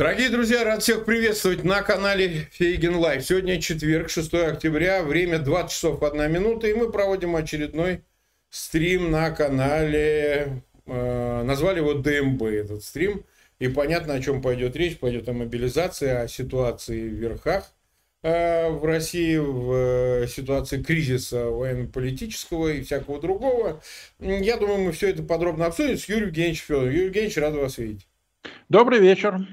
Дорогие друзья, рад всех приветствовать на канале Фейгин Live. Сегодня четверг, 6 октября, время 20 часов 1 минута, и мы проводим очередной стрим на канале, э, назвали его ДМБ этот стрим, и понятно, о чем пойдет речь, пойдет о мобилизации, о ситуации в верхах э, в России, в э, ситуации кризиса военно-политического и всякого другого. Я думаю, мы все это подробно обсудим с Юрием Евгеньевичем Федоровым. Юрий Евгеньевич, рад вас видеть. Добрый вечер.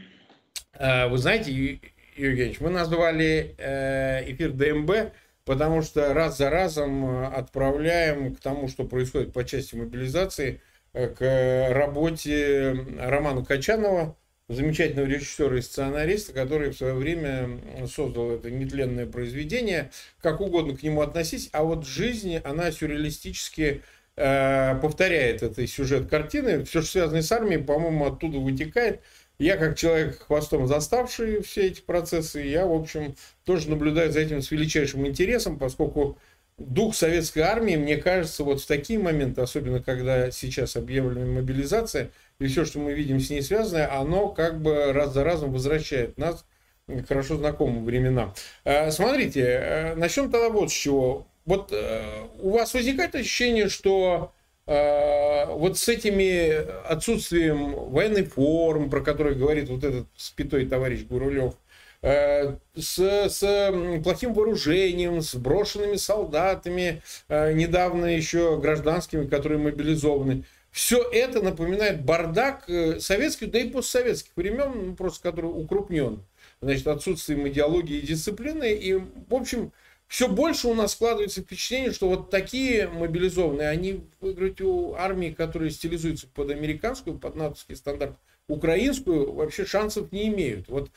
Э, вы знаете, Юрий Евгеньевич, мы назвали э, эфир ДМБ, потому что раз за разом э, отправляем к тому, что происходит по части мобилизации, к работе Романа Качанова, замечательного режиссера и сценариста, который в свое время создал это нетленное произведение. Как угодно к нему относись, а вот жизнь, она сюрреалистически повторяет этот сюжет картины. Все, что связано с армией, по-моему, оттуда вытекает. Я, как человек хвостом заставший все эти процессы, я, в общем, тоже наблюдаю за этим с величайшим интересом, поскольку дух советской армии, мне кажется, вот в такие моменты, особенно когда сейчас объявлена мобилизация, и все, что мы видим с ней связанное, оно как бы раз за разом возвращает нас к хорошо знакомым временам. А, смотрите, э, начнем тогда вот с чего. Вот э, у вас возникает ощущение, что Э, вот с этими отсутствием военной формы, про который говорит вот этот спитой товарищ Гурулев, э, с, с плохим вооружением, с брошенными солдатами, э, недавно еще гражданскими, которые мобилизованы. Все это напоминает бардак советских, да и постсоветских времен, ну, просто который укрупнен. Значит, отсутствием идеологии и дисциплины. И, в общем, все больше у нас складывается впечатление, что вот такие мобилизованные, они выиграть у армии, которые стилизуются под американскую, под натовский стандарт, украинскую, вообще шансов не имеют. Вот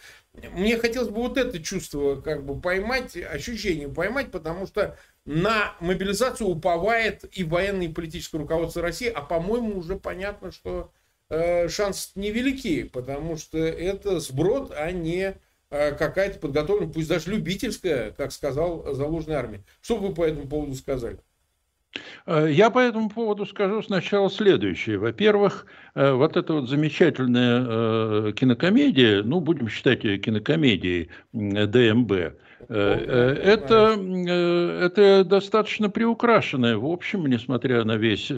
мне хотелось бы вот это чувство как бы поймать, ощущение поймать, потому что на мобилизацию уповает и военное, и политическое руководство России, а по-моему уже понятно, что э, шансы невелики, потому что это сброд, а не какая-то подготовленная, пусть даже любительская, как сказал Залужной армии. Что вы по этому поводу сказали? Э, я по этому поводу скажу сначала следующее. Во-первых, э, вот эта вот замечательная кинокомедия, ну, будем считать ее кинокомедией ДМБ, это, это достаточно приукрашенное, в общем, несмотря на весь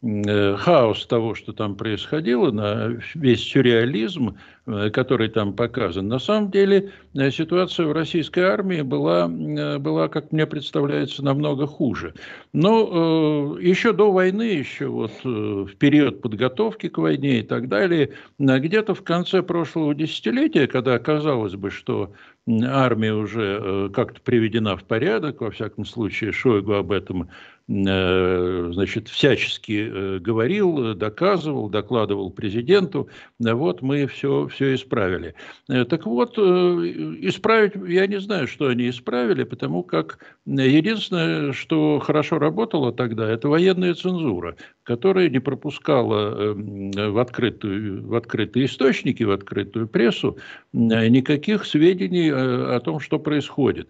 хаос того, что там происходило, на весь сюрреализм, Э, который там показан. На самом деле э, ситуация в российской армии была, э, была как мне представляется, намного хуже. Но еще до войны, еще вот в период подготовки к войне и так далее, где-то в конце прошлого десятилетия, когда казалось бы, что армия уже как-то приведена в порядок, во всяком случае Шойгу об этом Э, значит, всячески э, говорил, доказывал, докладывал президенту, вот мы все, все исправили. Э, так вот, исправить, я не знаю, что они исправили, потому как единственное, что хорошо работало тогда, это военная цензура, которая не пропускала в, открытую, в открытые источники, в открытую прессу никаких сведений о том, что происходит.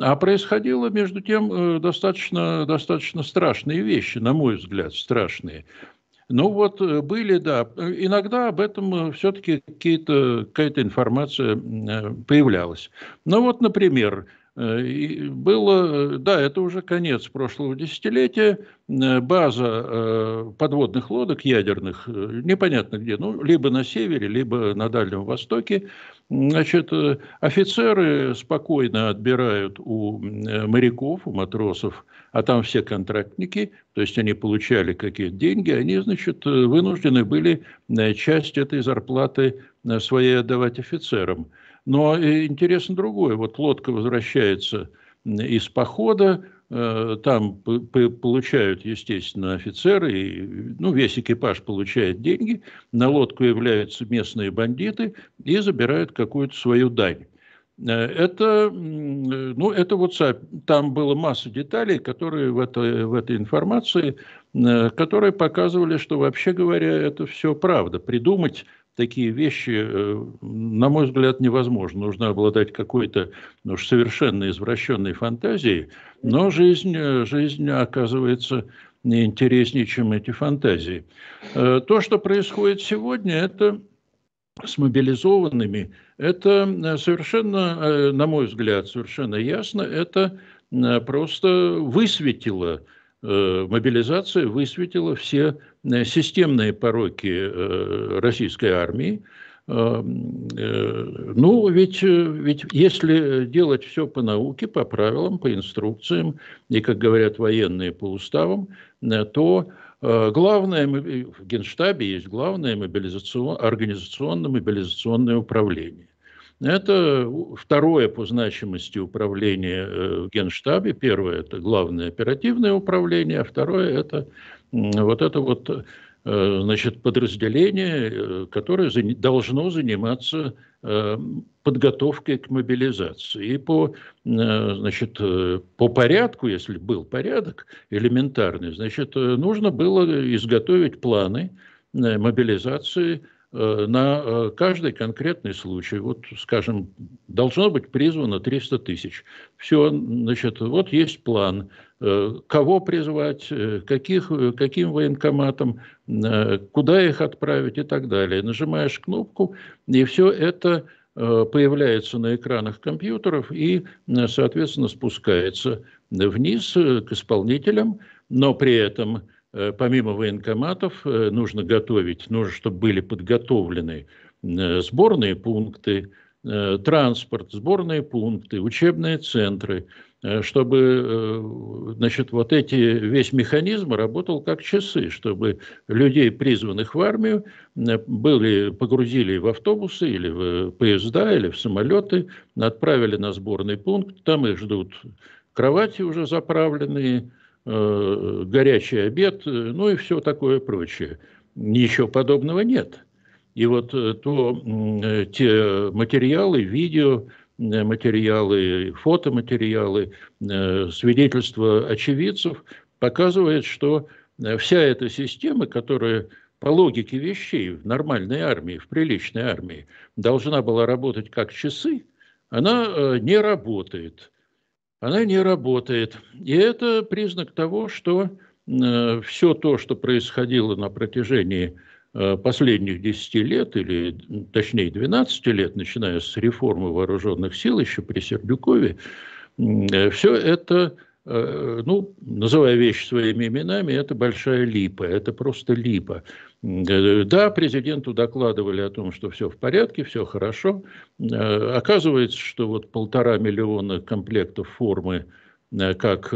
А происходило, между тем, э, достаточно, достаточно страшные вещи, на мой взгляд, страшные. Ну вот э, были, да, иногда об этом э, все-таки какая-то информация появлялась. Ну вот, например, было, да, это уже конец прошлого десятилетия, база подводных лодок ядерных, непонятно где, ну, либо на севере, либо на Дальнем Востоке, Значит, э, офицеры спокойно отбирают у э, моряков, у матросов, а там все контрактники, то есть они получали какие-то деньги, они, значит, вынуждены были э, часть этой зарплаты своей отдавать офицерам. Но интересно другое, вот лодка возвращается из похода, Э, там получают, естественно, офицеры, и, ну, весь экипаж получает деньги, на лодку являются местные бандиты и забирают какую-то свою дань. Э, это, ну, это вот там было масса деталей, которые в этой, в этой информации, э, которые показывали, что вообще говоря, это все правда. Придумать такие вещи, э, на мой взгляд, невозможно. Нужно обладать какой-то ну, совершенно извращенной фантазией, но жизнь, э, жизнь оказывается неинтереснее, чем эти фантазии. Э, то, что происходит сегодня, это с мобилизованными, это совершенно, на мой взгляд, совершенно ясно, это просто высветило мобилизация высветила все системные пороки российской армии, э, ну, ведь, э, ведь если делать все по науке, по правилам, по инструкциям, и, как говорят военные, по уставам, э, то главное, в Генштабе есть главное мобилизацион, организационно-мобилизационное управление. Это второе по значимости управление в Генштабе. Первое – это главное оперативное управление, а второе – это вот это вот Э, значит, подразделение, э, которое должно заниматься э, подготовкой к мобилизации. И по, значит, по порядку, если был порядок элементарный, значит, нужно было изготовить планы мобилизации на каждый конкретный случай. Вот, скажем, должно быть призвано 300 тысяч. Все, значит, вот есть план – кого призвать, э, каких, э, каким военкоматом, куда их отправить и так далее. Нажимаешь кнопку, и все это появляется на экранах компьютеров и, соответственно, спускается вниз к исполнителям, но при этом помимо военкоматов нужно готовить, нужно, чтобы были подготовлены сборные пункты, транспорт, сборные пункты, учебные центры – Э, чтобы э, значит, вот эти, весь механизм работал как часы, чтобы людей, призванных в армию, э, были, погрузили в автобусы или в поезда, или в самолеты, отправили на сборный пункт, там их ждут кровати уже заправленные, горячий обед, ну и все такое прочее. Ничего подобного нет. И вот то, те материалы, видео, Э, материалы, фотоматериалы, э, свидетельства очевидцев показывает, что э, вся эта система, которая по логике вещей в нормальной армии, в приличной армии, должна была работать как часы, она не работает. Она не работает. И это признак того, что все то, что происходило на протяжении Э, последних 10 лет, или точнее 12 лет, начиная с реформы вооруженных сил еще при Сердюкове, э, все это, э, ну, называя вещи своими именами, это большая липа, это просто липа. Да, президенту докладывали о том, что все в порядке, все хорошо. Оказывается, что вот полтора миллиона комплектов формы, как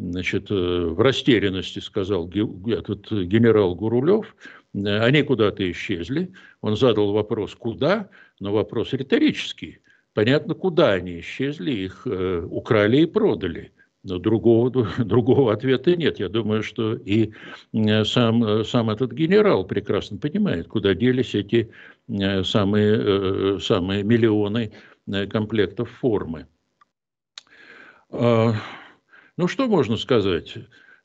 значит, в растерянности сказал этот генерал Гурулев, они куда-то исчезли. Он задал вопрос, куда, но вопрос риторический. Понятно, куда они исчезли, их э, украли и продали. Но другого, другого ответа нет. Я думаю, что и э, сам, э, сам этот генерал прекрасно понимает, куда делись эти э, самые, самые миллионы комплектов формы. А, ну, что можно сказать?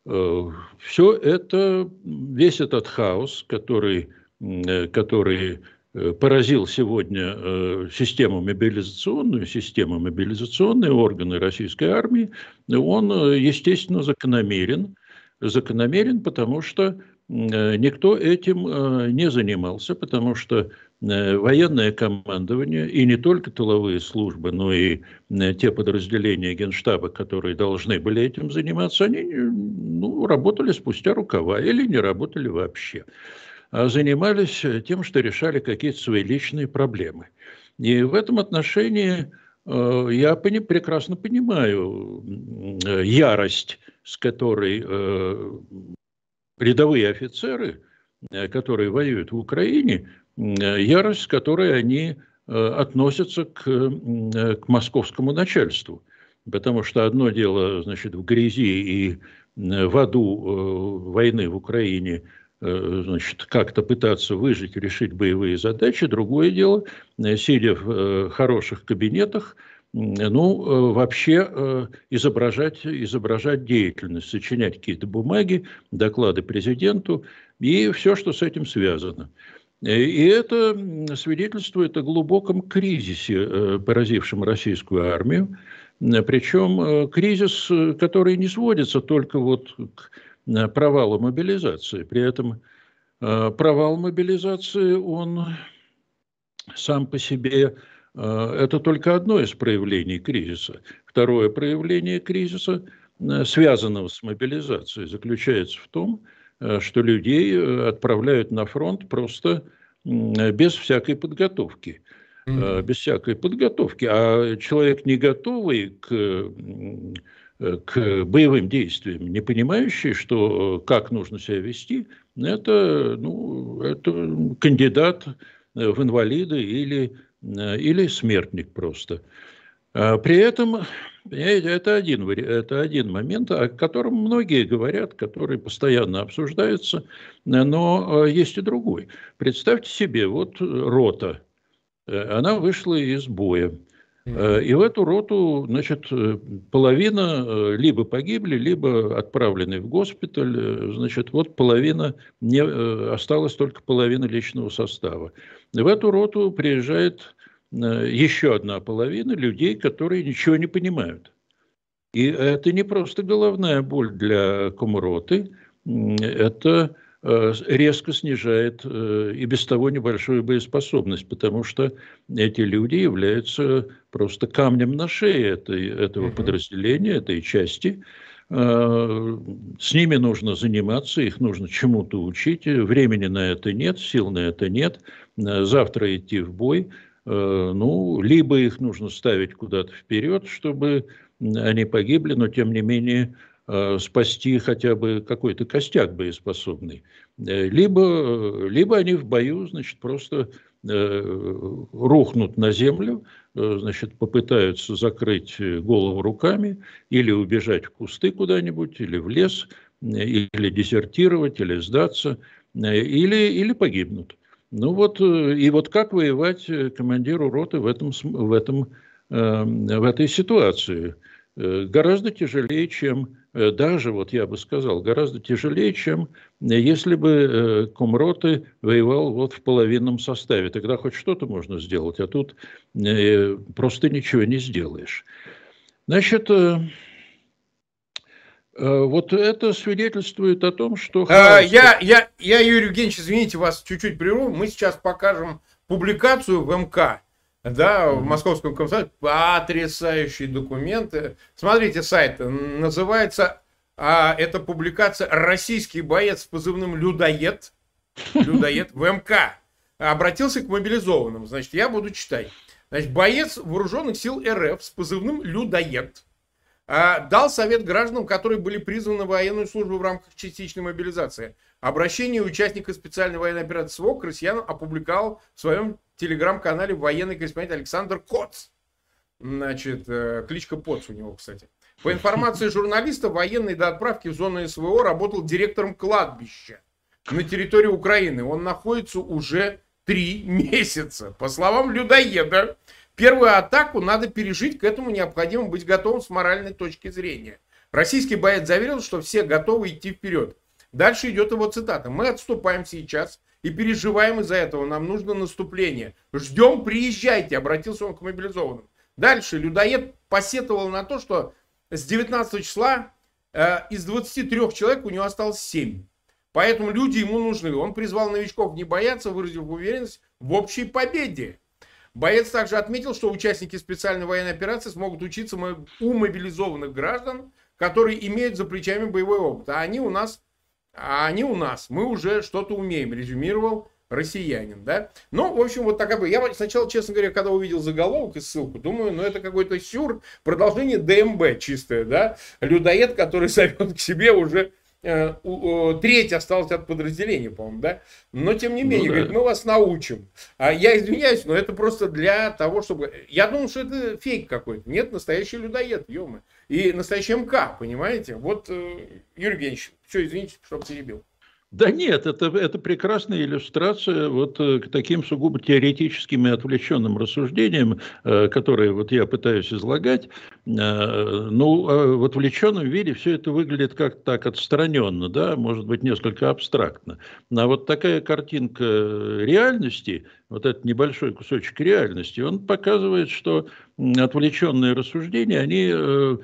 Э, Все это, весь этот хаос, который, э, который э, поразил сегодня систему мобилизационную, систему мобилизационные органы российской армии, он, естественно, закономерен. Закономерен, потому что никто этим не занимался, потому что Э, военное командование и не только тыловые службы, но и э, те подразделения Генштаба, которые должны были этим заниматься, они ну, работали спустя рукава или не работали вообще, а занимались тем, что решали какие-то свои личные проблемы. И в этом отношении э, я пони, прекрасно понимаю ярость, с которой рядовые офицеры, которые воюют в Украине, Э, ярость, с которой они э, относятся к, э, к московскому начальству. Потому что одно дело, значит, в грязи и в аду войны в Украине значит, как-то пытаться выжить, решить боевые задачи. Другое дело, сидя в хороших кабинетах, ну, вообще изображать, изображать деятельность, сочинять какие-то бумаги, доклады президенту и все, что с этим связано. И это свидетельствует о глубоком кризисе, э, поразившем российскую армию. Причем э, кризис, который не сводится только вот к э, провалу мобилизации. При этом провал мобилизации, он сам по себе это только одно из проявлений кризиса. Второе проявление кризиса, связанного с мобилизацией, заключается в том, что людей отправляют на фронт просто без всякой подготовки. Mm-hmm. Без всякой подготовки. А человек не готовый к, к боевым действиям, не понимающий, что как нужно себя вести, это, ну, это кандидат в инвалиды или, или смертник просто. А при этом это один, это один момент, о котором многие говорят, который постоянно обсуждается, но э, есть и другой. Представьте себе, вот рота, э, она вышла из боя. Э, и в эту роту, значит, половина либо погибли, либо отправлены в госпиталь. Значит, вот половина, не, осталась только половина личного состава. В эту роту приезжает Э, еще одна половина людей, которые ничего не понимают. И это не просто головная боль для комроты, это э, резко снижает э, и без того небольшую боеспособность, потому что эти люди являются просто камнем на шее этой, этого подразделения, этой части. С ними нужно заниматься, их нужно чему-то учить, времени на это нет, сил на это нет. Завтра идти в бой – Э, ну, либо их нужно ставить куда-то вперед, чтобы они погибли, но тем не менее э, спасти хотя бы какой-то костяк боеспособный. Э, либо, либо они в бою, значит, просто рухнут на землю, значит, попытаются закрыть голову руками или убежать в кусты куда-нибудь, или в лес, или дезертировать, или сдаться, или, или погибнут. Ну вот, э, и вот как воевать э, командиру роты в, этом, в, этом, эм, в этой ситуации? Э, гораздо тяжелее, чем, даже, вот я бы сказал, гораздо тяжелее, чем если бы комроты воевал вот в половинном составе. Тогда хоть что-то можно сделать, а тут просто ничего не сделаешь. Значит, вот это свидетельствует о том, что... А, я, я, я, Юрий Евгеньевич, извините, вас чуть-чуть прерву. Мы сейчас покажем публикацию в МК, да, в Московском комсомоле. Потрясающие документы. Смотрите, сайт называется, а, это публикация «Российский боец с позывным «Людоед», «Людоед» в МК. Обратился к мобилизованным. Значит, я буду читать. Значит, боец вооруженных сил РФ с позывным «Людоед» дал совет гражданам, которые были призваны в военную службу в рамках частичной мобилизации. Обращение участника специальной военной операции СВО к россиянам опубликовал в своем телеграм-канале военный корреспондент Александр Коц. Значит, э, кличка Поц у него, кстати. По информации журналиста, военный до отправки в зону СВО работал директором кладбища на территории Украины. Он находится уже три месяца. По словам людоеда, Первую атаку надо пережить, к этому необходимо быть готовым с моральной точки зрения. Российский боец заверил, что все готовы идти вперед. Дальше идет его цитата. Мы отступаем сейчас и переживаем из-за этого. Нам нужно наступление. Ждем, приезжайте, обратился он к мобилизованным. Дальше людоед посетовал на то, что с 19 числа э, из 23 человек у него осталось 7. Поэтому люди ему нужны. Он призвал новичков не бояться, выразив уверенность в общей победе. Боец также отметил, что участники специальной военной операции смогут учиться у мобилизованных граждан, которые имеют за плечами боевой опыт. А они у нас, а они у нас, мы уже что-то умеем, резюмировал россиянин, да. Ну, в общем, вот такая... Я сначала, честно говоря, когда увидел заголовок и ссылку, думаю, ну, это какой-то сюр, продолжение ДМБ чистое, да. Людоед, который зовет к себе уже треть осталась от подразделения, по-моему, да? Но, тем не ну менее, ну, да. говорит, мы вас научим. А я извиняюсь, но это просто для того, чтобы... Я думал, что это фейк какой-то. Нет, настоящий людоед, ё И настоящий МК, понимаете? Вот, э, Юрий Евгеньевич, все, извините, что перебил. Да нет, это, это прекрасная иллюстрация вот э, к таким сугубо теоретическим и отвлеченным рассуждениям, э, которые вот я пытаюсь излагать. Э, ну, в отвлеченном виде все это выглядит как-то так отстраненно, да, может быть, несколько абстрактно. А вот такая картинка реальности, вот этот небольшой кусочек реальности, он показывает, что отвлеченные рассуждения, они, э,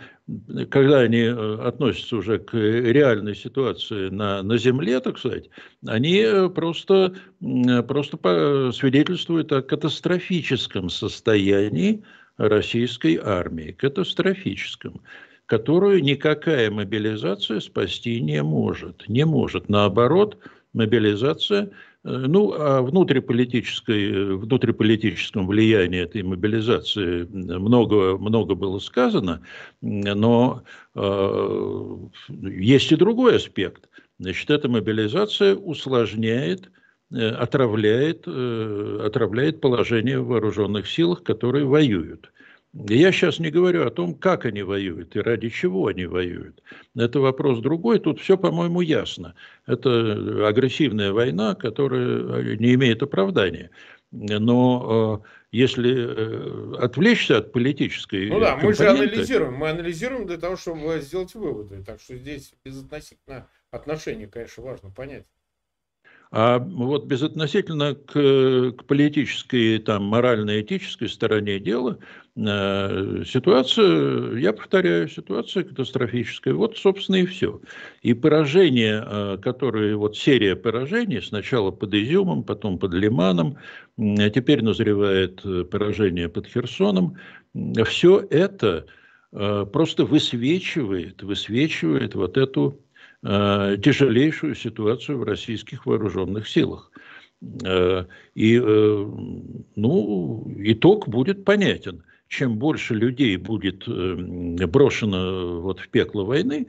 когда они э, относятся уже к реальной ситуации на, на Земле, так сказать, они э, просто, просто свидетельствуют о катастрофическом состоянии российской армии, катастрофическом которую никакая мобилизация спасти не может. Не может. Наоборот, мобилизация ну, о внутриполитической, э, внутриполитическом влиянии этой мобилизации много, много было сказано, но э, есть и другой аспект. Значит, эта мобилизация усложняет, э, отравляет, э, отравляет положение в вооруженных силах, которые воюют. Я сейчас не говорю о том, как они воюют и ради чего они воюют. Это вопрос другой. Тут все, по-моему, ясно. Это агрессивная война, которая не имеет оправдания. Но э, если э, отвлечься от политической Ну да, мы же анализируем. Мы анализируем для того, чтобы сделать выводы. Так что здесь безотносительно отношения, конечно, важно понять. А вот безотносительно к, к политической, там, морально-этической стороне дела, э, ситуация, я повторяю, ситуация катастрофическая. Вот, собственно, и все. И поражения, э, которые, вот серия поражений, сначала под Изюмом, потом под Лиманом, а теперь назревает э, поражение под Херсоном, все это э, просто высвечивает, высвечивает вот эту Э, тяжелейшую ситуацию в российских вооруженных силах. Э, и э, ну, итог будет понятен. Чем больше людей будет брошено вот в пекло войны,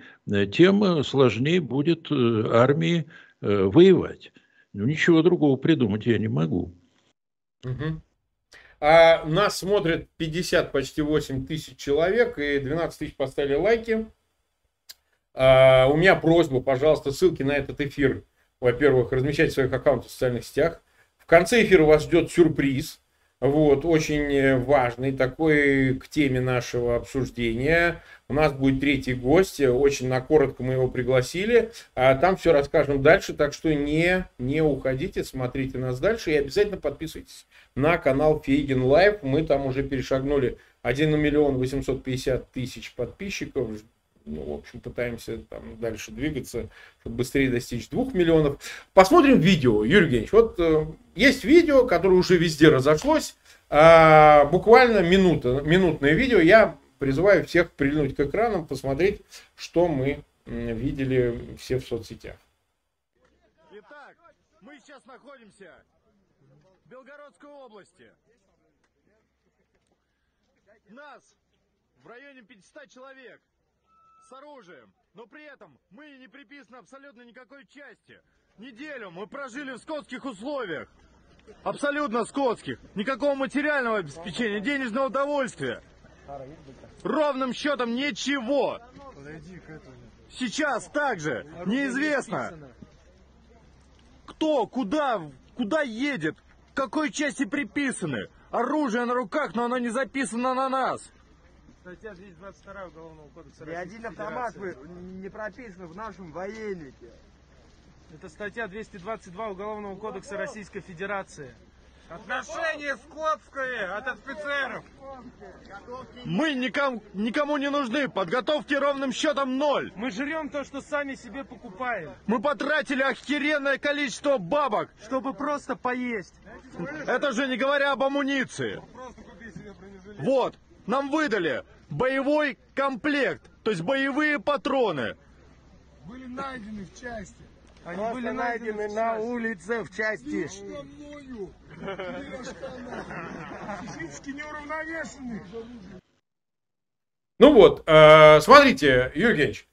тем сложнее будет армии воевать. Ну, ничего другого придумать я не могу. Угу. А нас смотрят 50, почти 8 тысяч человек, и 12 тысяч поставили лайки. А, у меня просьба, пожалуйста, ссылки на этот эфир, во-первых, размещать в своих аккаунтах в социальных сетях. В конце эфира вас ждет сюрприз, вот, очень важный такой к теме нашего обсуждения. У нас будет третий гость, очень на коротко мы его пригласили. А там все расскажем дальше, так что не, не уходите, смотрите нас дальше и обязательно подписывайтесь на канал Фейгин Live. Мы там уже перешагнули 1 миллион 850 тысяч подписчиков ну, в общем, пытаемся там дальше двигаться, чтобы быстрее достичь двух миллионов. Посмотрим видео, Юрий Евгеньевич. Вот э, есть видео, которое уже везде разошлось. Э, буквально минута, минутное видео. Я призываю всех прильнуть к экранам, посмотреть, что мы видели все в соцсетях. Итак, мы сейчас находимся в Белгородской области. Нас в районе 500 человек с оружием. Но при этом мы не приписаны абсолютно никакой части. Неделю мы прожили в скотских условиях. Абсолютно скотских. Никакого материального обеспечения, денежного удовольствия. Ровным счетом ничего. Сейчас также неизвестно, кто, куда, куда едет, к какой части приписаны. Оружие на руках, но оно не записано на нас. Статья 222 Уголовного кодекса Ни один автомат вы не прописан в нашем военнике. Это статья 222 Уголовного кодекса Российской Федерации. Отношение скотское от офицеров. Мы никому, никому не нужны. Подготовки ровным счетом ноль. Мы жрем то, что сами себе покупаем. Мы потратили охеренное количество бабок. Чтобы просто поесть. Это же не говоря об амуниции. Вот, нам выдали боевой комплект, то есть боевые патроны. Были найдены в части. Они Просто были найдены, найдены на улице в части. Физически неуравновешенный. Ну вот, э, смотрите, Юрий Евгеньевич,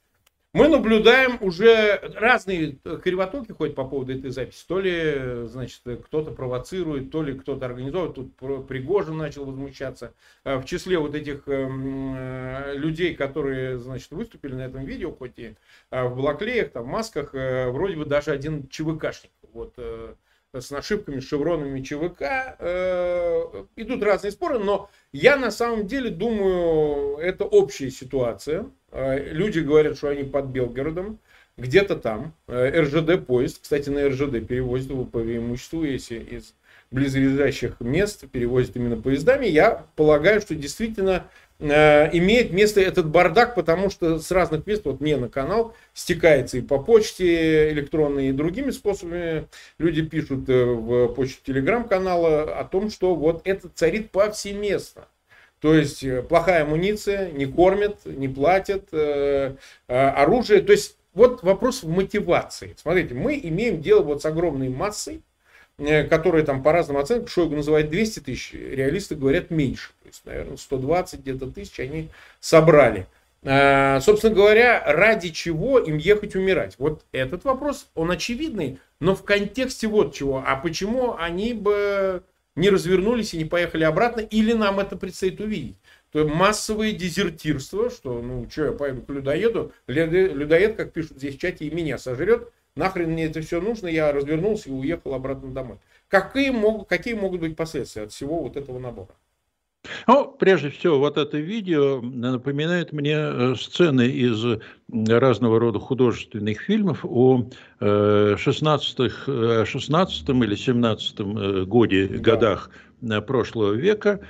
мы наблюдаем уже разные кривотоки ходят по поводу этой записи. То ли, значит, кто-то провоцирует, то ли кто-то организовывает. Тут Пригожин начал возмущаться. В числе вот этих э, людей, которые, значит, выступили на этом видео, хоть и в блоклеях, там, в масках, э, вроде бы даже один ЧВКшник. Вот, э, с нашивками, с шевронами ЧВК. Э, идут разные споры, но я на самом деле думаю, это общая ситуация. Э, люди говорят, что они под Белгородом, где-то там. Э, РЖД поезд, кстати, на РЖД перевозят его по преимуществу, если из близлежащих мест перевозят именно поездами. Я полагаю, что действительно имеет место этот бардак, потому что с разных мест, вот мне на канал, стекается и по почте электронной, и другими способами. Люди пишут э, в почту телеграм-канала о том, что вот это царит повсеместно. То есть э, плохая амуниция, не кормят, не платят, э, э, оружие. То есть вот вопрос в мотивации. Смотрите, мы имеем дело вот с огромной массой, э, которые там по разным оценкам, Шойгу называет 200 тысяч, реалисты говорят меньше. Есть, наверное, 120 где-то тысяч они собрали. А, собственно говоря, ради чего им ехать умирать? Вот этот вопрос, он очевидный, но в контексте вот чего. А почему они бы не развернулись и не поехали обратно, или нам это предстоит увидеть? То есть массовое дезертирство, что, ну, что, я поеду к людоеду, людоед, как пишут здесь в чате, и меня сожрет, нахрен мне это все нужно, я развернулся и уехал обратно домой. Какие могут, какие могут быть последствия от всего вот этого набора? Ну, прежде всего, вот это видео напоминает мне э, сцены из разного рода художественных фильмов о 16, э, 16 э, или 17 годе, да. годах прошлого века,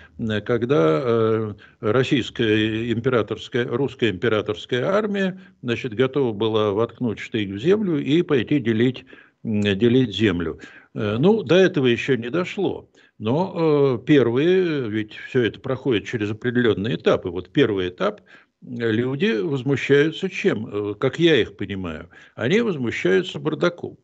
когда российская императорская, русская императорская армия значит, готова была воткнуть штык в землю и пойти делить, делить землю. Ну, до этого еще не дошло. Но э, первые, ведь все это проходит через определенные этапы. Вот первый этап люди возмущаются чем? Э, как я их понимаю, они возмущаются бардаком.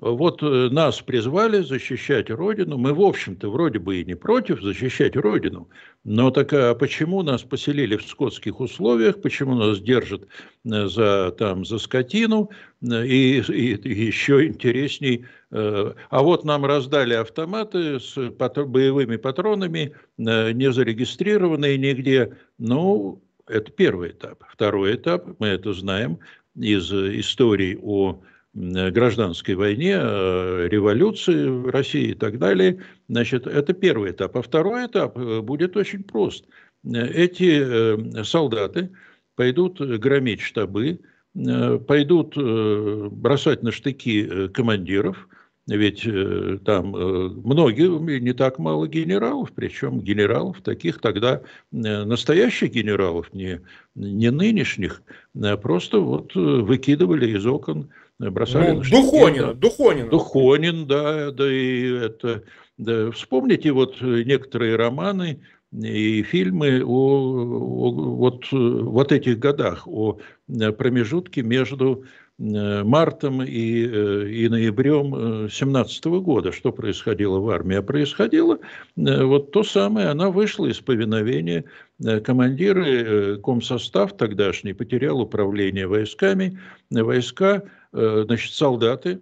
Вот э, нас призвали защищать Родину. Мы, в общем-то, вроде бы и не против защищать Родину. Но так а почему нас поселили в скотских условиях? Почему нас держат э, за, там, за скотину? И, и, и еще интересней – Э, а вот нам раздали автоматы с боевыми патронами, э, не зарегистрированные нигде. Ну, это первый этап. Второй этап, мы это знаем из истории о гражданской войне, революции в России и так далее. Значит, это первый этап. А второй этап э, будет очень прост. Эти солдаты пойдут громить штабы, пойдут бросать на штыки командиров – ведь э, там э, многие, не так мало генералов, причем генералов таких тогда, э, настоящих генералов, не, не нынешних, а просто вот выкидывали из окон, бросали ну. Духонин, Духонин. Духонин, да, да и это... Да, вспомните вот некоторые романы, и фильмы о, о вот, вот этих годах, о промежутке между Э, мартом и, э, и ноябрем 17 э, года. Что происходило в армии? А происходило вот то самое. Она вышла из повиновения. Командиры, комсостав тогдашний потерял управление войсками. Войска, значит, солдаты,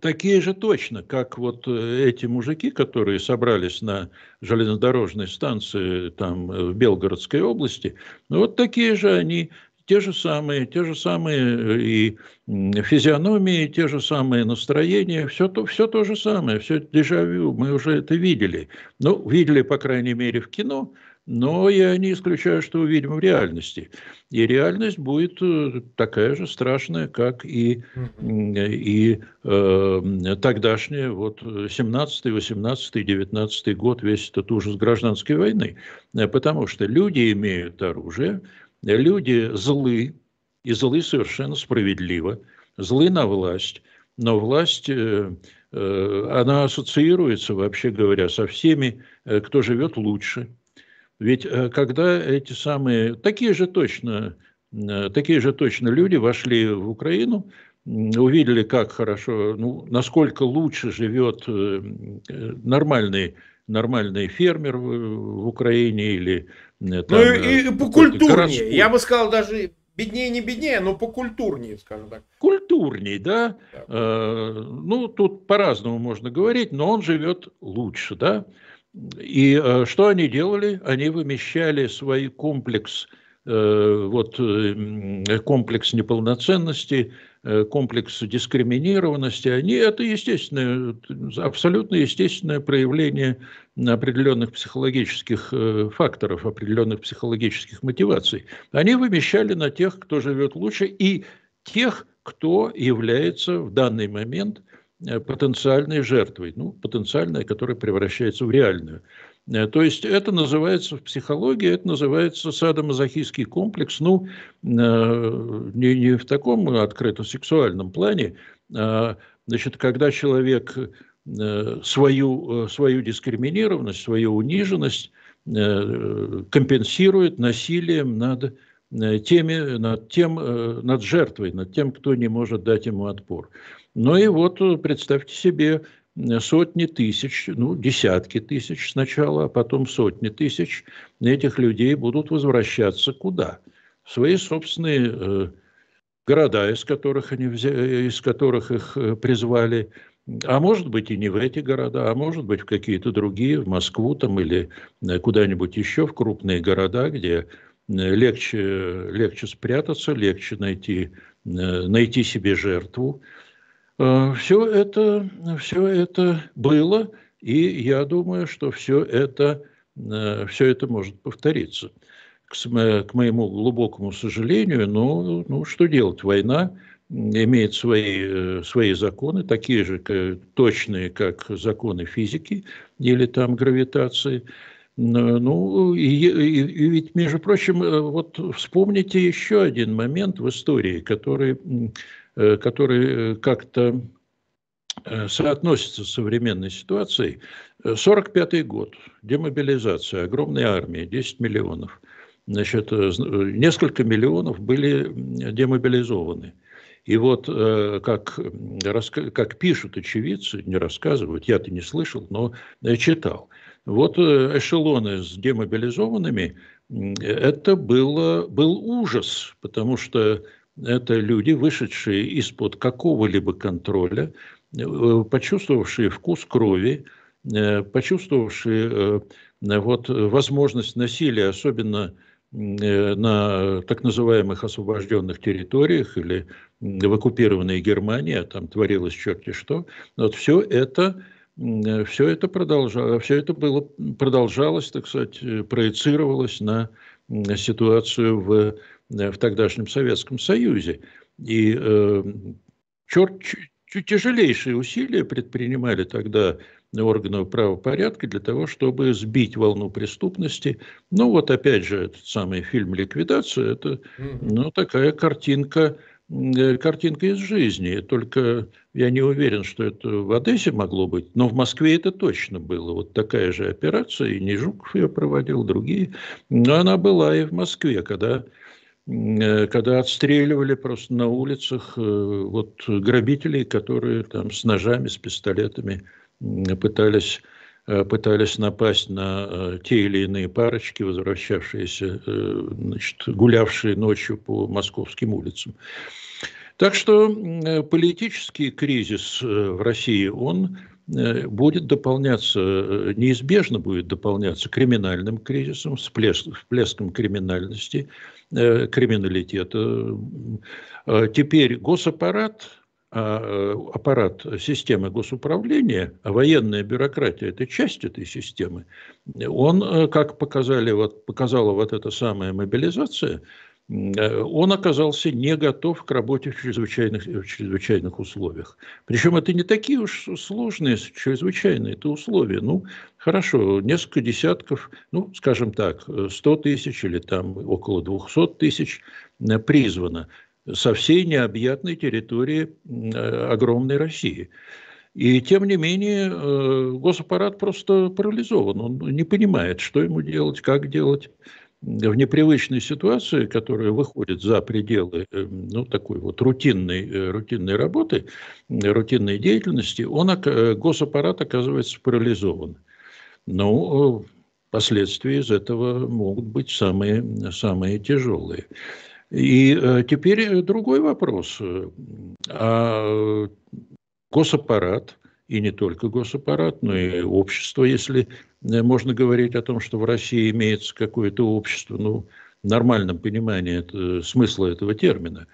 такие же точно, как вот эти мужики, которые собрались на железнодорожной станции там в Белгородской области, ну вот такие же они. Те же самые, те же самые э, и физиономии, те же самые настроения, все то, все то же самое, все дежавю, мы уже это видели. Ну, видели, по крайней мере, в кино, но я не исключаю, что увидим в реальности. И реальность будет э, такая же страшная, как и, и э, тогдашняя, вот 17, 18, 19 год, весь этот ужас гражданской войны. Потому что люди имеют оружие, люди злы, и злы совершенно справедливо, злы на власть, но власть, э, э, она ассоциируется, вообще говоря, со всеми, э, кто живет лучше. Ведь когда эти самые, такие же точно, такие же точно люди вошли в Украину, увидели, как хорошо, ну, насколько лучше живет нормальный, нормальный фермер в, в Украине или Э, там, ну и, и покультурнее. Я бы сказал даже беднее не беднее, но покультурнее, скажем так. Культурнее, да. да. Э, ну, тут по-разному можно говорить, но он живет лучше, да. И э, что они делали? Они вымещали свой комплекс, э, вот э, комплекс неполноценности, комплекс дискриминированности, они, это естественное, абсолютно естественное проявление определенных психологических факторов, определенных психологических мотиваций. Они вымещали на тех, кто живет лучше, и тех, кто является в данный момент потенциальной жертвой, ну, потенциальная, которая превращается в реальную. То есть это называется в психологии, это называется садомазохистский комплекс, ну, не, не в таком открыто сексуальном плане, а, значит, когда человек свою, свою дискриминированность, свою униженность компенсирует насилием над Э, теме, над, тем, э, над жертвой, над тем, кто не может дать ему отпор. Ну и вот э, представьте себе сотни тысяч, ну десятки тысяч сначала, а потом сотни тысяч этих людей будут возвращаться куда? В свои собственные города, из которых, они взяли, из которых их призвали, а может быть и не в эти города, а может быть в какие-то другие, в Москву там или куда-нибудь еще, в крупные города, где легче, легче спрятаться, легче найти, э, найти себе жертву. Э, все это, все это было, и я думаю, что все это, э, все это может повториться. К, моему глубокому сожалению, но ну, что делать? Война имеет свои, свои законы, такие же точные, как законы физики или там гравитации. Ну, и, и, и ведь, между прочим, э, вот вспомните еще один момент в истории, который, э, который э, как-то соотносится с современной ситуацией. 45 год, демобилизация, огромная армия, 10 миллионов. Значит, несколько миллионов были демобилизованы. И вот как, как пишут очевидцы, не рассказывают, я-то не слышал, но читал – вот э, эшелоны с демобилизованными, это было, был ужас, потому что это люди, вышедшие из-под какого-либо контроля, э, почувствовавшие вкус крови, э, почувствовавшие вот, возможность насилия, особенно на так называемых освобожденных территориях или в оккупированной Германии, а там творилось черти что. Вот все это Э, все это, продолжалось, все это было, продолжалось, так сказать, э, проецировалось на ситуацию в, э, в тогдашнем Советском Союзе. И э, черт, тяжелейшие усилия предпринимали тогда органы правопорядка для того, чтобы сбить волну преступности. Ну вот опять же этот самый фильм «Ликвидация» – это ну, такая картинка Э, картинка из жизни. Только я не уверен, что это в Одессе могло быть, но в Москве это точно было. Вот такая же операция, и не Жуков ее проводил, другие. Но она была и в Москве, когда, э, когда отстреливали просто на улицах э, вот грабителей, которые там с ножами, с пистолетами пытались пытались напасть на те или иные парочки, возвращавшиеся, значит, гулявшие ночью по московским улицам. Так что политический кризис э, в России, он э, будет дополняться, э, неизбежно будет дополняться криминальным кризисом, всплеском криминальности, криминалитета. Теперь госаппарат, а, аппарат системы госуправления, а военная бюрократия – это часть этой системы, он, как показали, вот, показала вот эта самая мобилизация – Э, он оказался не готов к работе в чрезвычайных, в чрезвычайных условиях. Причем это не такие уж сложные, чрезвычайные это условия. Ну, хорошо, несколько десятков, ну, скажем так, 100 тысяч или там около 200 тысяч э, призвано со всей необъятной территории э, огромной России. И тем не менее, госаппарат просто парализован. Он не понимает, что ему делать, как делать в непривычной ситуации, которая выходит за пределы э, ну, такой вот рутинной, э, рутинной работы, рутинной деятельности, он, э, госаппарат оказывается парализован. Ну, последствия из этого могут быть самые, самые тяжелые. И теперь другой вопрос. А госаппарат, и не только госаппарат, но и общество, если Э, можно говорить о том, что в России имеется какое-то общество, ну, в нормальном понимании это, смысла этого термина.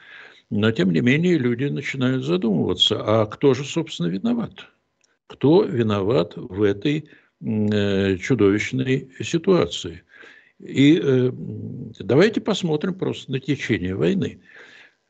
Но, тем не менее, люди начинают задумываться, а кто же, собственно, виноват? Кто виноват в этой э, чудовищной ситуации? И э, давайте посмотрим просто на течение войны.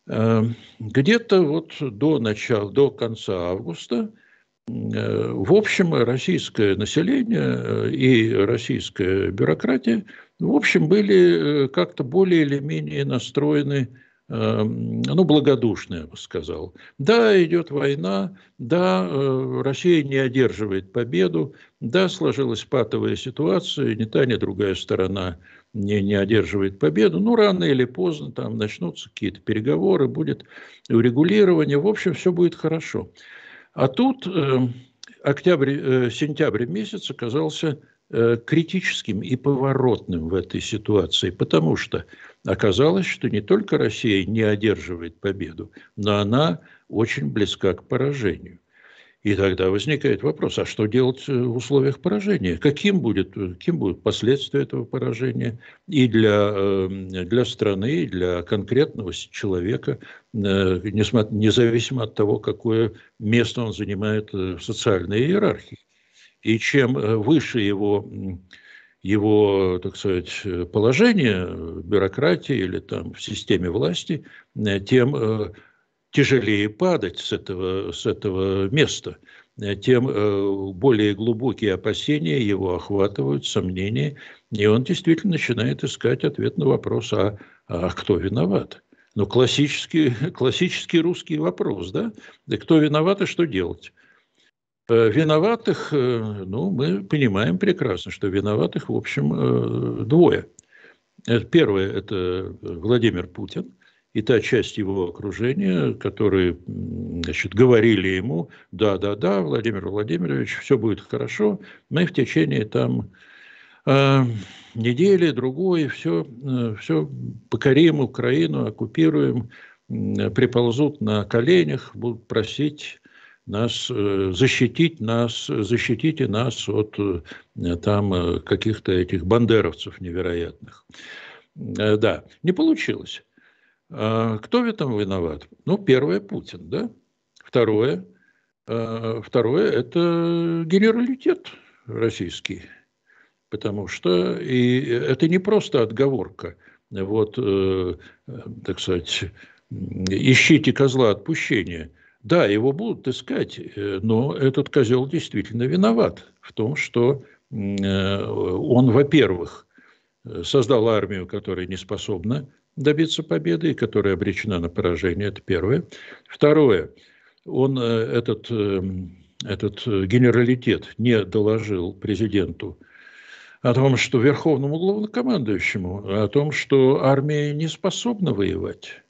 Э, где-то вот до начала, до конца августа – в общем, российское население и российская бюрократия, в общем, были как-то более или менее настроены Эм, ну, благодушно, я бы сказал. Да, идет война, да, э, Россия не одерживает победу, да, сложилась патовая ситуация, ни та, ни другая сторона не, не одерживает победу, ну, рано или поздно там начнутся какие-то переговоры, будет урегулирование, в общем, все будет хорошо. А тут э, октябрь, э, месяц оказался э, критическим и поворотным в этой ситуации, потому что Оказалось, что не только Россия не одерживает победу, но она очень близка к поражению. И тогда возникает вопрос, а что делать в условиях поражения? Каким будет, каким будут последствия этого поражения и для, э, для страны, и для конкретного человека, э, независимо от того, какое место он занимает в социальной иерархии. И чем выше его его, так сказать, положение в бюрократии или там в системе власти, э, тем э, тяжелее падать с этого, с этого места, э, тем более глубокие опасения его охватывают, сомнения, и он действительно начинает искать ответ на вопрос, а, а кто виноват? Ну, классический, классический русский вопрос, да? Да кто виноват и что делать? Э, виноватых, э, ну, мы понимаем прекрасно, что виноватых, в общем, э, двое. Первое – это Владимир Путин и та часть его окружения, которые значит, говорили ему, да-да-да, Владимир Владимирович, все будет хорошо, мы в течение там недели, другой, все, все покорим Украину, оккупируем, приползут на коленях, будут просить нас, э, защитить нас, защитите нас от э, там э, каких-то этих бандеровцев невероятных. Да, не получилось. А кто в этом виноват? Ну, первое, Путин, да? Второе, второе – это генералитет российский. Потому что и это не просто отговорка. Вот, так сказать, ищите козла отпущения – да, его будут искать, э, но этот козел действительно виноват в том, что э, он, во-первых, создал армию, которая не способна добиться победы и которая обречена на поражение. Это первое. Второе. Он э, этот, этот генералитет не доложил президенту о том, что верховному главнокомандующему, о том, что армия не способна воевать.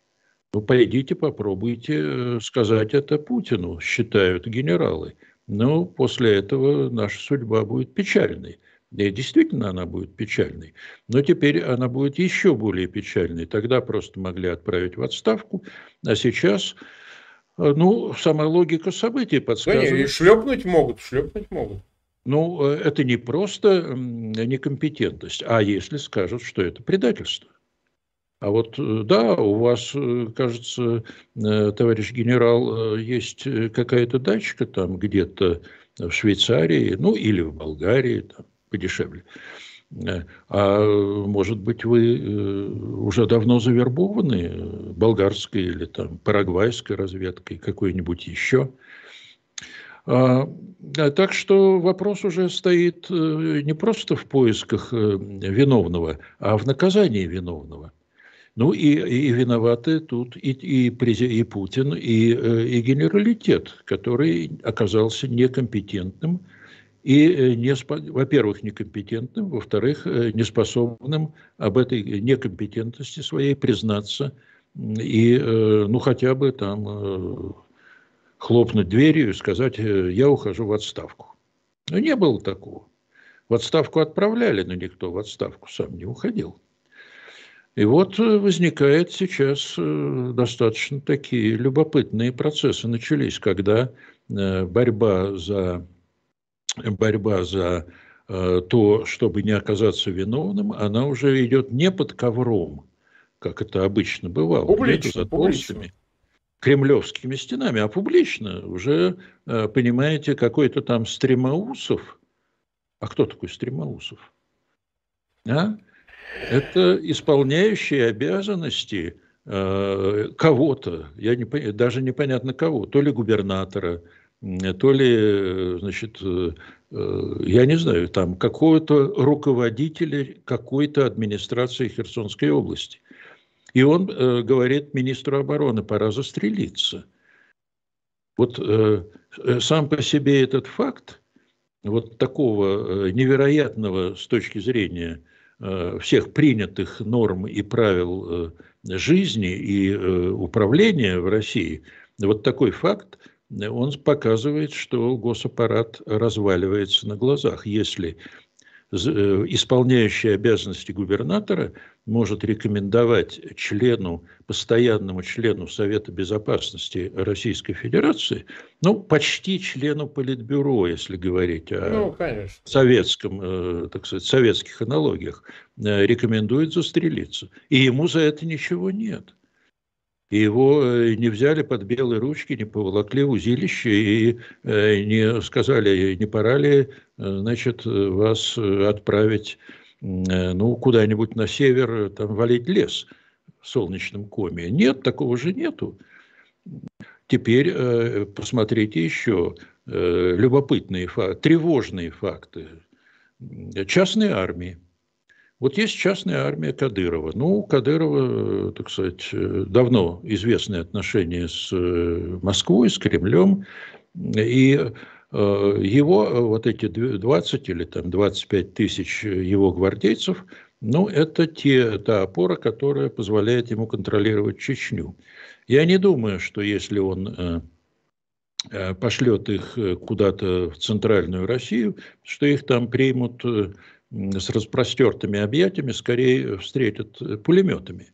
Ну, пойдите, попробуйте э, сказать это Путину, считают генералы. Но после этого наша судьба будет печальной. И действительно она будет печальной. Но теперь она будет еще более печальной. Тогда просто могли отправить в отставку, а сейчас, э, ну, сама логика событий подсказывает. Да, и шлепнуть могут, шлепнуть могут. Ну, э, это не просто некомпетентность, а если скажут, что это предательство. А вот э, да, у вас, кажется, товарищ генерал, есть какая-то дачка там где-то в Швейцарии, ну или в Болгарии, там, подешевле. А может быть, вы уже давно завербованы болгарской или там парагвайской разведкой, какой-нибудь еще? А, так что вопрос уже стоит не просто в поисках виновного, а в наказании виновного. Ну и, и виноваты тут и, и, и Путин, и, э, и генералитет, который оказался некомпетентным и, э, не, во-первых, некомпетентным, во-вторых, э, неспособным об этой некомпетентности своей признаться и, ну, хотя бы там хлопнуть дверью и сказать, я ухожу в отставку. Но не было такого. В отставку отправляли, но никто в отставку сам не уходил. И вот э, возникает сейчас э, достаточно такие любопытные процессы начались, когда э, борьба за, борьба за то, чтобы не оказаться виновным, она уже идет не под ковром, как это обычно бывало, публично, за толстыми кремлевскими стенами, а публично уже, понимаете, какой-то там Стремоусов. А кто такой Стремоусов? А? Это исполняющие обязанности э, кого-то, я не, даже непонятно кого, то ли губернатора, то ли, значит, я не знаю, там какого-то руководителя какой-то администрации Херсонской области. И он говорит министру обороны, пора застрелиться. Вот сам по себе этот факт, вот такого невероятного с точки зрения Э, всех принятых норм и правил э, жизни и э, управления в России, вот такой факт, он показывает, что госаппарат разваливается на глазах. Если Э, исполняющий обязанности губернатора может рекомендовать члену, постоянному члену Совета Безопасности Российской Федерации, ну, почти члену Политбюро, если говорить о ну, советском, э, так сказать, советских аналогиях, э, рекомендует застрелиться. И ему за это ничего нет и его э, не взяли под белые ручки, не поволокли в узилище и э, не сказали, не пора ли, э, значит, вас отправить ну, куда-нибудь на север, там, валить лес в солнечном коме. Нет, такого же нету. Теперь посмотрите еще любопытные факты, тревожные факты. Частные армии. Вот есть частная армия Кадырова. Ну, Кадырова, так сказать, давно известные отношения с э, Москвой, с Кремлем. И э, его вот эти 20 или там 25 тысяч его гвардейцев, ну, это те, та опора, которая позволяет ему контролировать Чечню. Я не думаю, что если он э, пошлет их куда-то в центральную Россию, что их там примут с распростертыми объятиями скорее встретят пулеметами.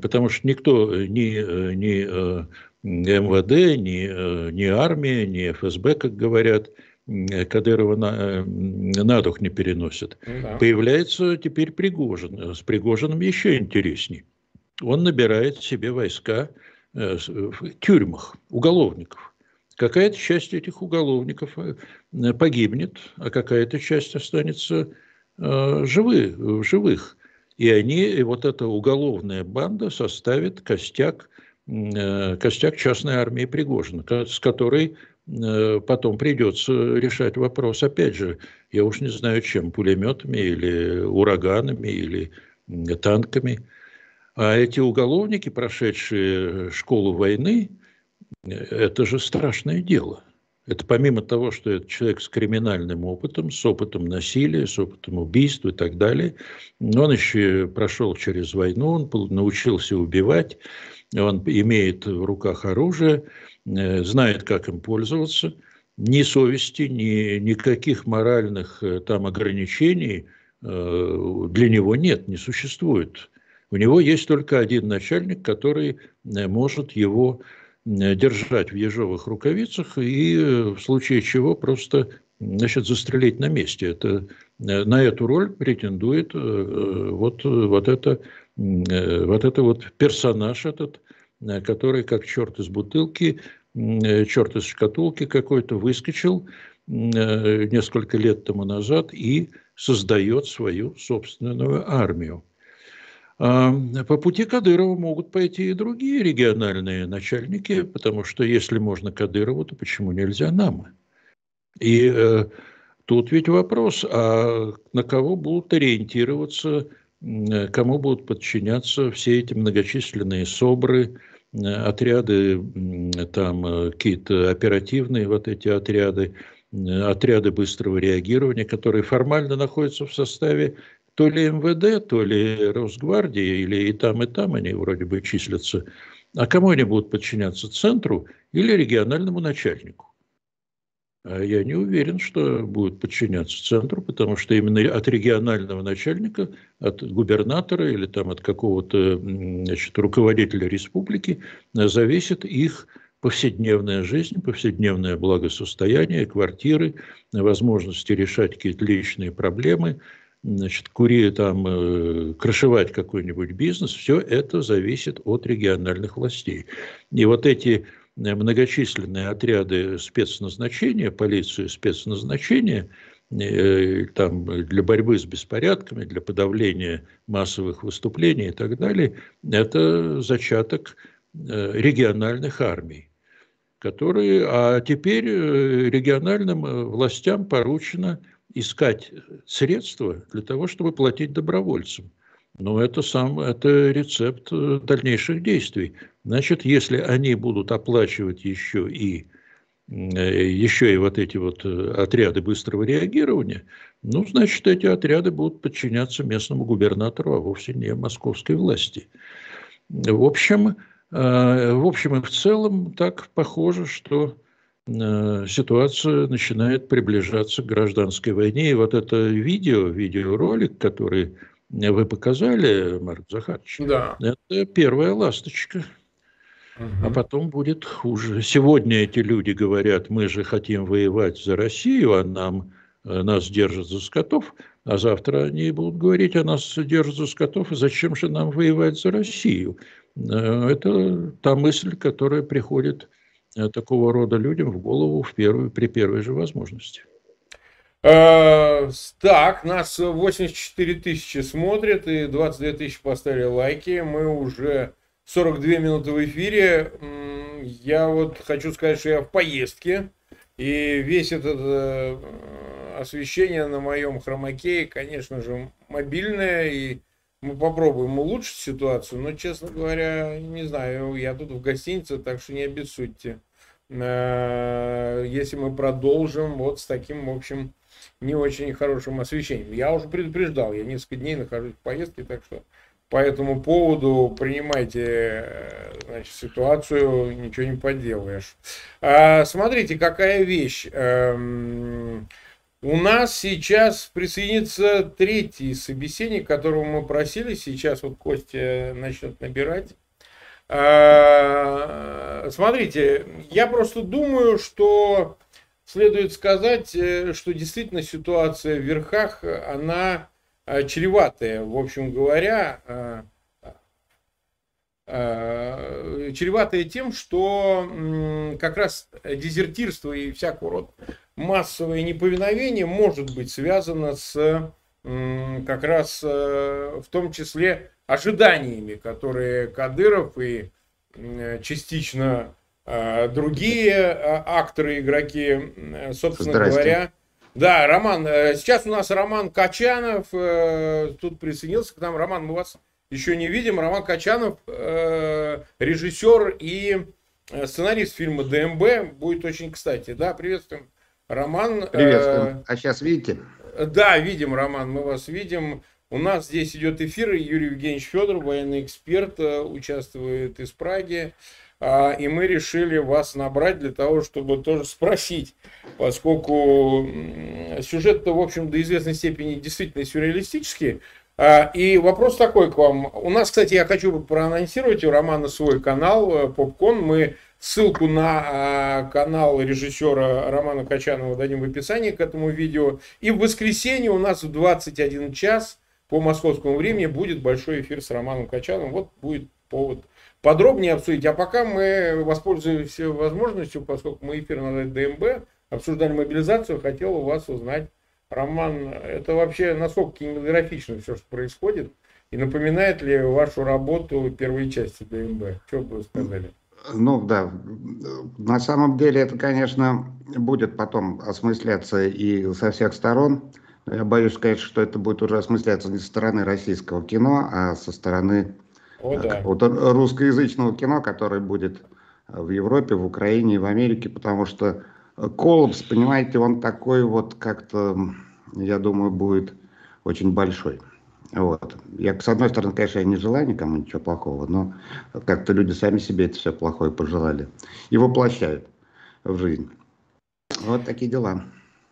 Потому что никто, ни, ни э, МВД, ни, ни армия, ни ФСБ, как говорят, Кадырова на, э, на дух не переносит. Ну да. Появляется теперь Пригожин. С Пригожиным еще интересней. Он набирает себе войска э, в тюрьмах, уголовников. Какая-то часть этих уголовников э, погибнет, а какая-то часть останется э, живы, живых. И они, и вот эта уголовная банда составит костяк, э, костяк частной армии Пригожина, с которой потом придется решать вопрос, опять же, я уж не знаю чем, пулеметами или ураганами или танками. А эти уголовники, прошедшие школу войны, это же страшное дело. Это помимо того, что это человек с криминальным опытом, с опытом насилия, с опытом убийств и так далее, он еще прошел через войну, он научился убивать, он имеет в руках оружие, э, знает, как им пользоваться. Ни совести, ни никаких моральных э, там ограничений э, для него нет, не существует. У него есть только один начальник, который может его держать в ежовых рукавицах и э, в случае чего просто значит, застрелить на месте. Это, э, на эту роль претендует вот, вот, это, вот это вот персонаж этот, который как черт из бутылки, черт из шкатулки какой-то выскочил несколько лет тому назад и создает свою собственную армию. По пути Кадырова могут пойти и другие региональные начальники, потому что если можно Кадырову, то почему нельзя нам? И э, тут ведь вопрос, а на кого будут ориентироваться, кому будут подчиняться все эти многочисленные СОБРы, отряды, там э, какие-то оперативные вот эти отряды, отряды быстрого реагирования, которые формально находятся в составе то ли МВД, то ли Росгвардия, или и там, и там они вроде бы числятся. А кому они будут подчиняться? Центру или региональному начальнику? А я не уверен, что будут подчиняться центру, потому что именно от регионального начальника, от губернатора или там от какого-то значит, руководителя республики зависит их повседневная жизнь, повседневное благосостояние, квартиры, возможности решать какие-то личные проблемы, значит, кури, там, э, крышевать какой-нибудь бизнес, все это зависит от региональных властей. И вот эти э, многочисленные отряды спецназначения, полиции спецназначения, э, там, для борьбы с беспорядками, для подавления массовых выступлений и так далее, это зачаток региональных армий. которые, а теперь э, региональным э, властям поручено искать средства для того, чтобы платить добровольцам. Но это сам, это рецепт э, дальнейших действий. Значит, если они будут оплачивать еще и еще и вот эти вот отряды быстрого реагирования, ну, значит, эти отряды будут подчиняться местному губернатору, а вовсе не московской власти. В общем, э, в общем и в целом так похоже, что э, ситуация начинает приближаться к гражданской войне. И вот это видео, видеоролик, который вы показали, Марк Захарович, да. это первая ласточка. Угу. А потом будет хуже. Сегодня эти люди говорят, мы же хотим воевать за Россию, а нам э, нас держат за скотов. А завтра они будут говорить, а нас держат за скотов, и зачем же нам воевать за Россию? Э, это та мысль, которая приходит э, такого рода людям в голову в первую, при первой же возможности. Э, так, нас 84 тысячи смотрят и 22 тысячи поставили лайки. Мы уже 42 минуты в эфире. Я вот хочу сказать, что я в поездке. И весь этот освещение на моем хромакее, конечно же, мобильное. И мы попробуем улучшить ситуацию, но, честно говоря, не знаю, я тут в гостинице, так что не обессудьте. Э, если мы продолжим вот с таким, в общем, не очень хорошим освещением. Я уже предупреждал, я несколько дней нахожусь в поездке, так что по этому поводу принимайте э, значит, ситуацию, ничего не поделаешь. А, смотрите, какая вещь. Эм, у нас сейчас присоединится третий собеседник, которого мы просили. Сейчас вот Костя начнет набирать. А, смотрите, я просто думаю, что следует сказать, э, что действительно ситуация в верхах, она э, чреватая, в общем говоря, э, чреватая тем, что как раз дезертирство и всякого рода массовое неповиновение может быть связано с как раз в том числе ожиданиями, которые Кадыров и частично другие акторы, игроки, собственно говоря, да, Роман, э, сейчас у нас Роман Качанов э, тут присоединился к нам. Роман, мы вас еще не видим. Роман Качанов, э, режиссер и сценарист фильма ДМБ, будет очень кстати. Да, приветствуем. Роман. Приветствуем. А сейчас видите? Да, видим, Роман, мы вас видим. У нас здесь идет эфир, Юрий Евгеньевич Федоров, военный эксперт, участвует из Праги. А, и мы решили вас набрать для того, чтобы тоже спросить, поскольку сюжет-то, в общем, до известной степени действительно сюрреалистический. А, и вопрос такой к вам. У нас, кстати, я хочу проанонсировать у Романа свой канал э, Попкон. Мы ссылку на а, канал режиссера Романа Качанова дадим в описании к этому видео. И в воскресенье у нас в 21 час по московскому времени будет большой эфир с Романом Качановым. Вот будет повод подробнее обсудить. А пока мы воспользуемся возможностью, поскольку мы эфир на ДМБ, обсуждали мобилизацию, хотел у вас узнать, Роман, это вообще насколько кинематографично все, что происходит, и напоминает ли вашу работу первой части ДМБ? Что бы вы сказали? Ну да, на самом деле это, конечно, будет потом осмысляться и со всех сторон. Я боюсь сказать, что это будет уже осмысляться не со стороны российского кино, а со стороны о, да. вот русскоязычного кино, которое будет в Европе, в Украине в Америке, потому что коллапс, понимаете, он такой вот как-то, я думаю, будет очень большой. Вот. Я, с одной стороны, конечно, я не желаю никому ничего плохого, но как-то люди сами себе это все плохое пожелали и воплощают в жизнь. Вот такие дела.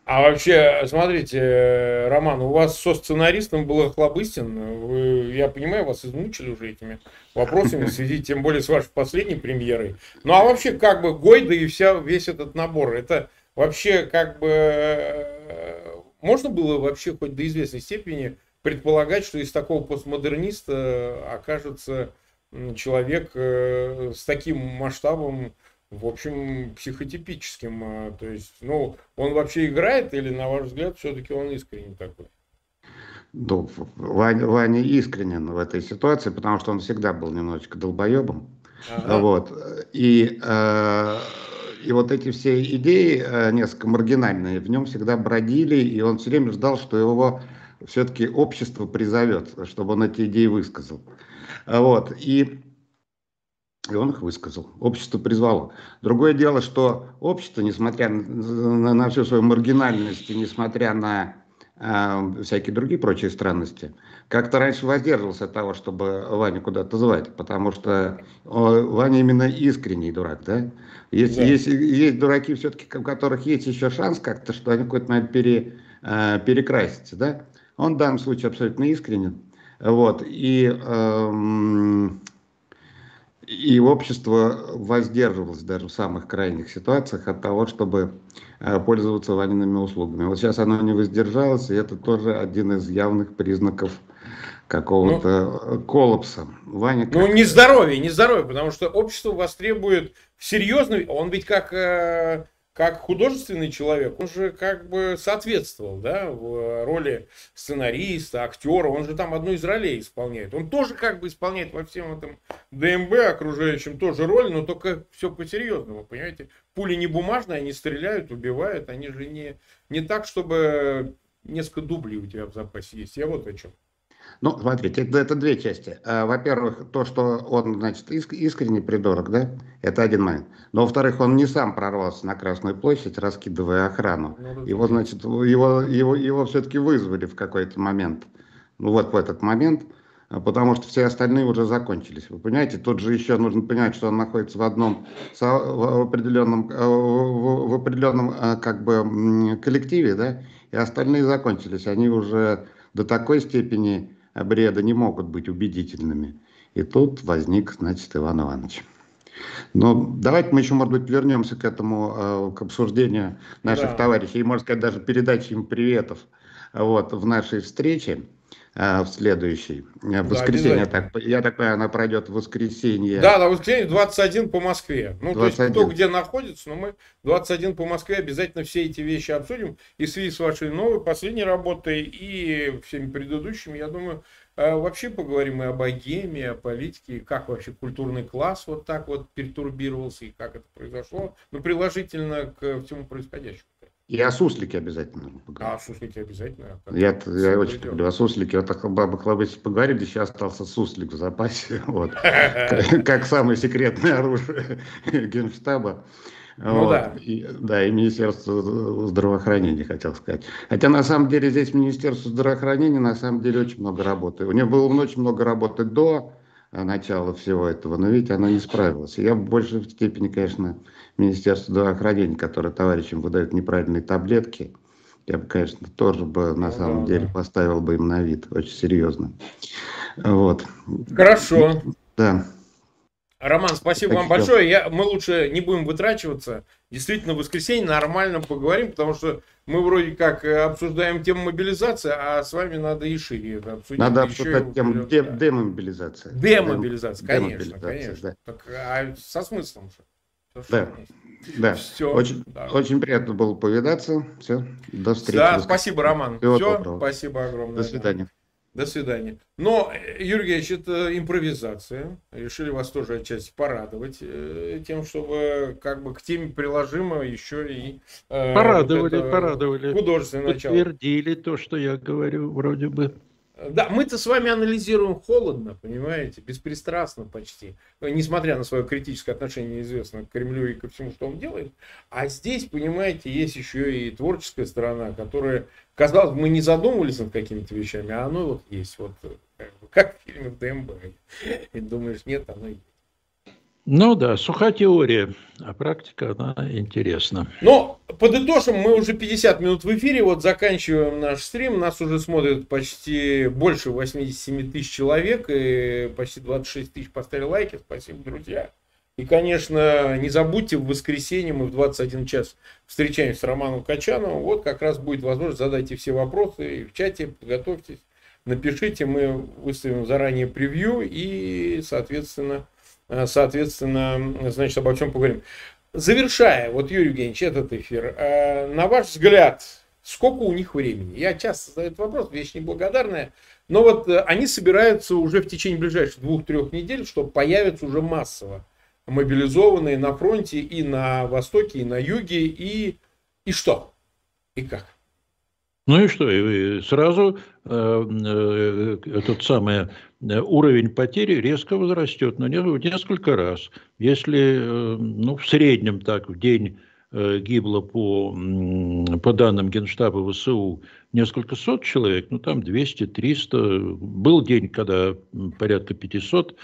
А вообще, смотрите, Роман, у вас со сценаристом был Хлобыстин. Вы, я понимаю, вас измучили уже этими вопросами в связи, тем более с вашей последней премьерой. Ну а вообще, как бы Гойда и вся, весь этот набор, это вообще как бы э, можно было вообще хоть до известной степени предполагать, что из такого постмодерниста окажется человек э, с таким масштабом в общем, психотипическим. А, то есть, ну, он вообще играет или, на ваш взгляд, все-таки он искренне такой? Ну, Ваня, Ваня искренен в этой ситуации, потому что он всегда был немножечко долбоебом. Ага. Вот. И э, и вот эти все идеи, э, несколько маргинальные, в нем всегда бродили, и он все время ждал, что его все-таки общество призовет, чтобы он эти идеи высказал. Вот. И, и он их высказал. Общество призвало. Другое дело, что общество, несмотря на, на всю свою маргинальность и несмотря на э, всякие другие прочие странности, как-то раньше воздерживался от того, чтобы Ваню куда-то звать, потому что Ваня именно искренний дурак, да? Есть, да. есть, есть дураки все-таки, у которых есть еще шанс как-то, что они какой-то момент пере, э, перекрасятся, да? Он в данном случае абсолютно искренен. Вот, и, эм, и общество воздерживалось даже в самых крайних ситуациях от того, чтобы э, пользоваться Ваниными услугами. Вот сейчас оно не воздержалось, и это тоже один из явных признаков какого-то ну, коллапса. Ваня ну, не здоровье, не здоровье, потому что общество востребует серьезный, он ведь как, э, как художественный человек, он же как бы соответствовал, да, в роли сценариста, актера, он же там одну из ролей исполняет. Он тоже как бы исполняет во всем этом ДМБ окружающем тоже роль, но только все по-серьезному, понимаете? Пули не бумажные, они стреляют, убивают, они же не, не так, чтобы несколько дублей у тебя в запасе есть. Я вот о чем. Ну, смотрите, это, это две части. А, во-первых, то, что он, значит, иск, искренне придурок, да, это один момент. Но, во-вторых, он не сам прорвался на Красную площадь, раскидывая охрану. Ну, его, значит, его, его, его все-таки вызвали в какой-то момент. Ну, вот в этот момент, а, потому что все остальные уже закончились. Вы понимаете, тут же еще нужно понимать, что он находится в одном, в определенном, в определенном как бы коллективе, да, и остальные закончились. Они уже до такой степени бреда не могут быть убедительными. И тут возник, значит, Иван Иванович. Но давайте мы еще, может быть, вернемся к этому, э, к обсуждению наших да. товарищей, и, можно сказать, даже передаче им приветов вот, в нашей встрече. А, в следующий. Э, в воскресенье, да, так, я так понимаю, она пройдет в воскресенье. Да, на воскресенье 21 по Москве. Ну, 21. то есть, кто где находится, но мы 21 по Москве обязательно все эти вещи обсудим. И в связи с вашей новой, последней работой, и всеми предыдущими, я думаю, э, вообще поговорим и о богеме, о политике, как вообще культурный класс вот так вот пертурбировался, и как это произошло, ну, приложительно к всему происходящему. И о суслике обязательно А о суслике обязательно? Я, я очень люблю о суслике. Вот о бабах лобысе поговорили, еще остался суслик в запасе. Вот. Как самое секретное оружие Генштаба. Ну вот. да. И, да, и Министерство здравоохранения, хотел сказать. Хотя на самом деле здесь Министерство здравоохранения на самом деле очень много работы. У него было очень много работы до начала всего этого, но видите, она не справилась. Я в большей степени, конечно, Министерство здравоохранения, которое товарищам выдает неправильные таблетки, я бы, конечно, тоже бы на самом да, деле да. поставил бы им на вид очень серьезно. Вот. Хорошо. Да. Роман, спасибо так вам большое. Я, мы лучше не будем вытрачиваться. Действительно, в воскресенье нормально поговорим, потому что мы вроде как э, обсуждаем тему мобилизации, а с вами надо и шире это обсудить. Надо обсуждать тему де- демобилизация. Демобилизация, конечно, конечно. Да. Так, а со смыслом же. Да. Да. Все. Очень, да. очень приятно было повидаться. Все. До встречи. Да, спасибо, Роман. Всего Все. Доброго. Спасибо огромное. До свидания. До свидания. Но, Юрий Георгиевич, это импровизация. Решили вас тоже отчасти порадовать э, тем, чтобы как бы к теме приложимо еще и... Э, порадовали, вот порадовали. Художественное начало. Подтвердили то, что я говорю, вроде бы. Да, мы-то с вами анализируем холодно, понимаете, беспристрастно почти, несмотря на свое критическое отношение, известно, к Кремлю и ко всему, что он делает. А здесь, понимаете, есть еще и творческая сторона, которая, казалось бы, мы не задумывались над какими-то вещами, а оно вот есть, вот как в фильме в ДМБ. И думаешь, нет, оно есть. Ну да, суха теория, а практика, она интересна. Но подытожим, мы уже 50 минут в эфире, вот заканчиваем наш стрим, нас уже смотрят почти больше 87 тысяч человек, и почти 26 тысяч поставили лайки, спасибо, друзья. И, конечно, не забудьте, в воскресенье мы в 21 час встречаемся с Романом Качановым, вот как раз будет возможность, задайте все вопросы и в чате, подготовьтесь, напишите, мы выставим заранее превью и, соответственно, Э, соответственно, значит, обо всем поговорим. Завершая, вот, Юрий Евгеньевич, этот эфир, э, на ваш взгляд, сколько у них времени? Я часто задаю этот вопрос, вещь неблагодарная, но вот э, они собираются уже в течение ближайших двух-трех недель, чтобы появиться уже массово мобилизованные на фронте и на востоке, и на юге, и, и что? И как? Ну и что, и сразу э, э, этот самый э, уровень потери резко возрастет, но несколько раз. Если э, ну, в среднем так в день гибло по, по данным Генштаба ВСУ несколько сот человек, ну там 200-300, был день, когда порядка 500